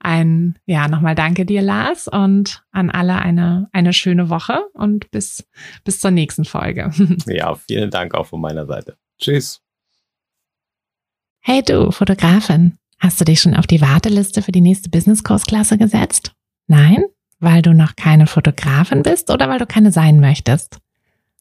ein, ja, nochmal danke dir, Lars, und an alle eine, eine schöne Woche und bis, bis zur nächsten Folge. ja, vielen Dank auch von meiner Seite. Tschüss. Hey du, Fotografin, hast du dich schon auf die Warteliste für die nächste Business-Kursklasse gesetzt? Nein? Weil du noch keine Fotografin bist oder weil du keine sein möchtest?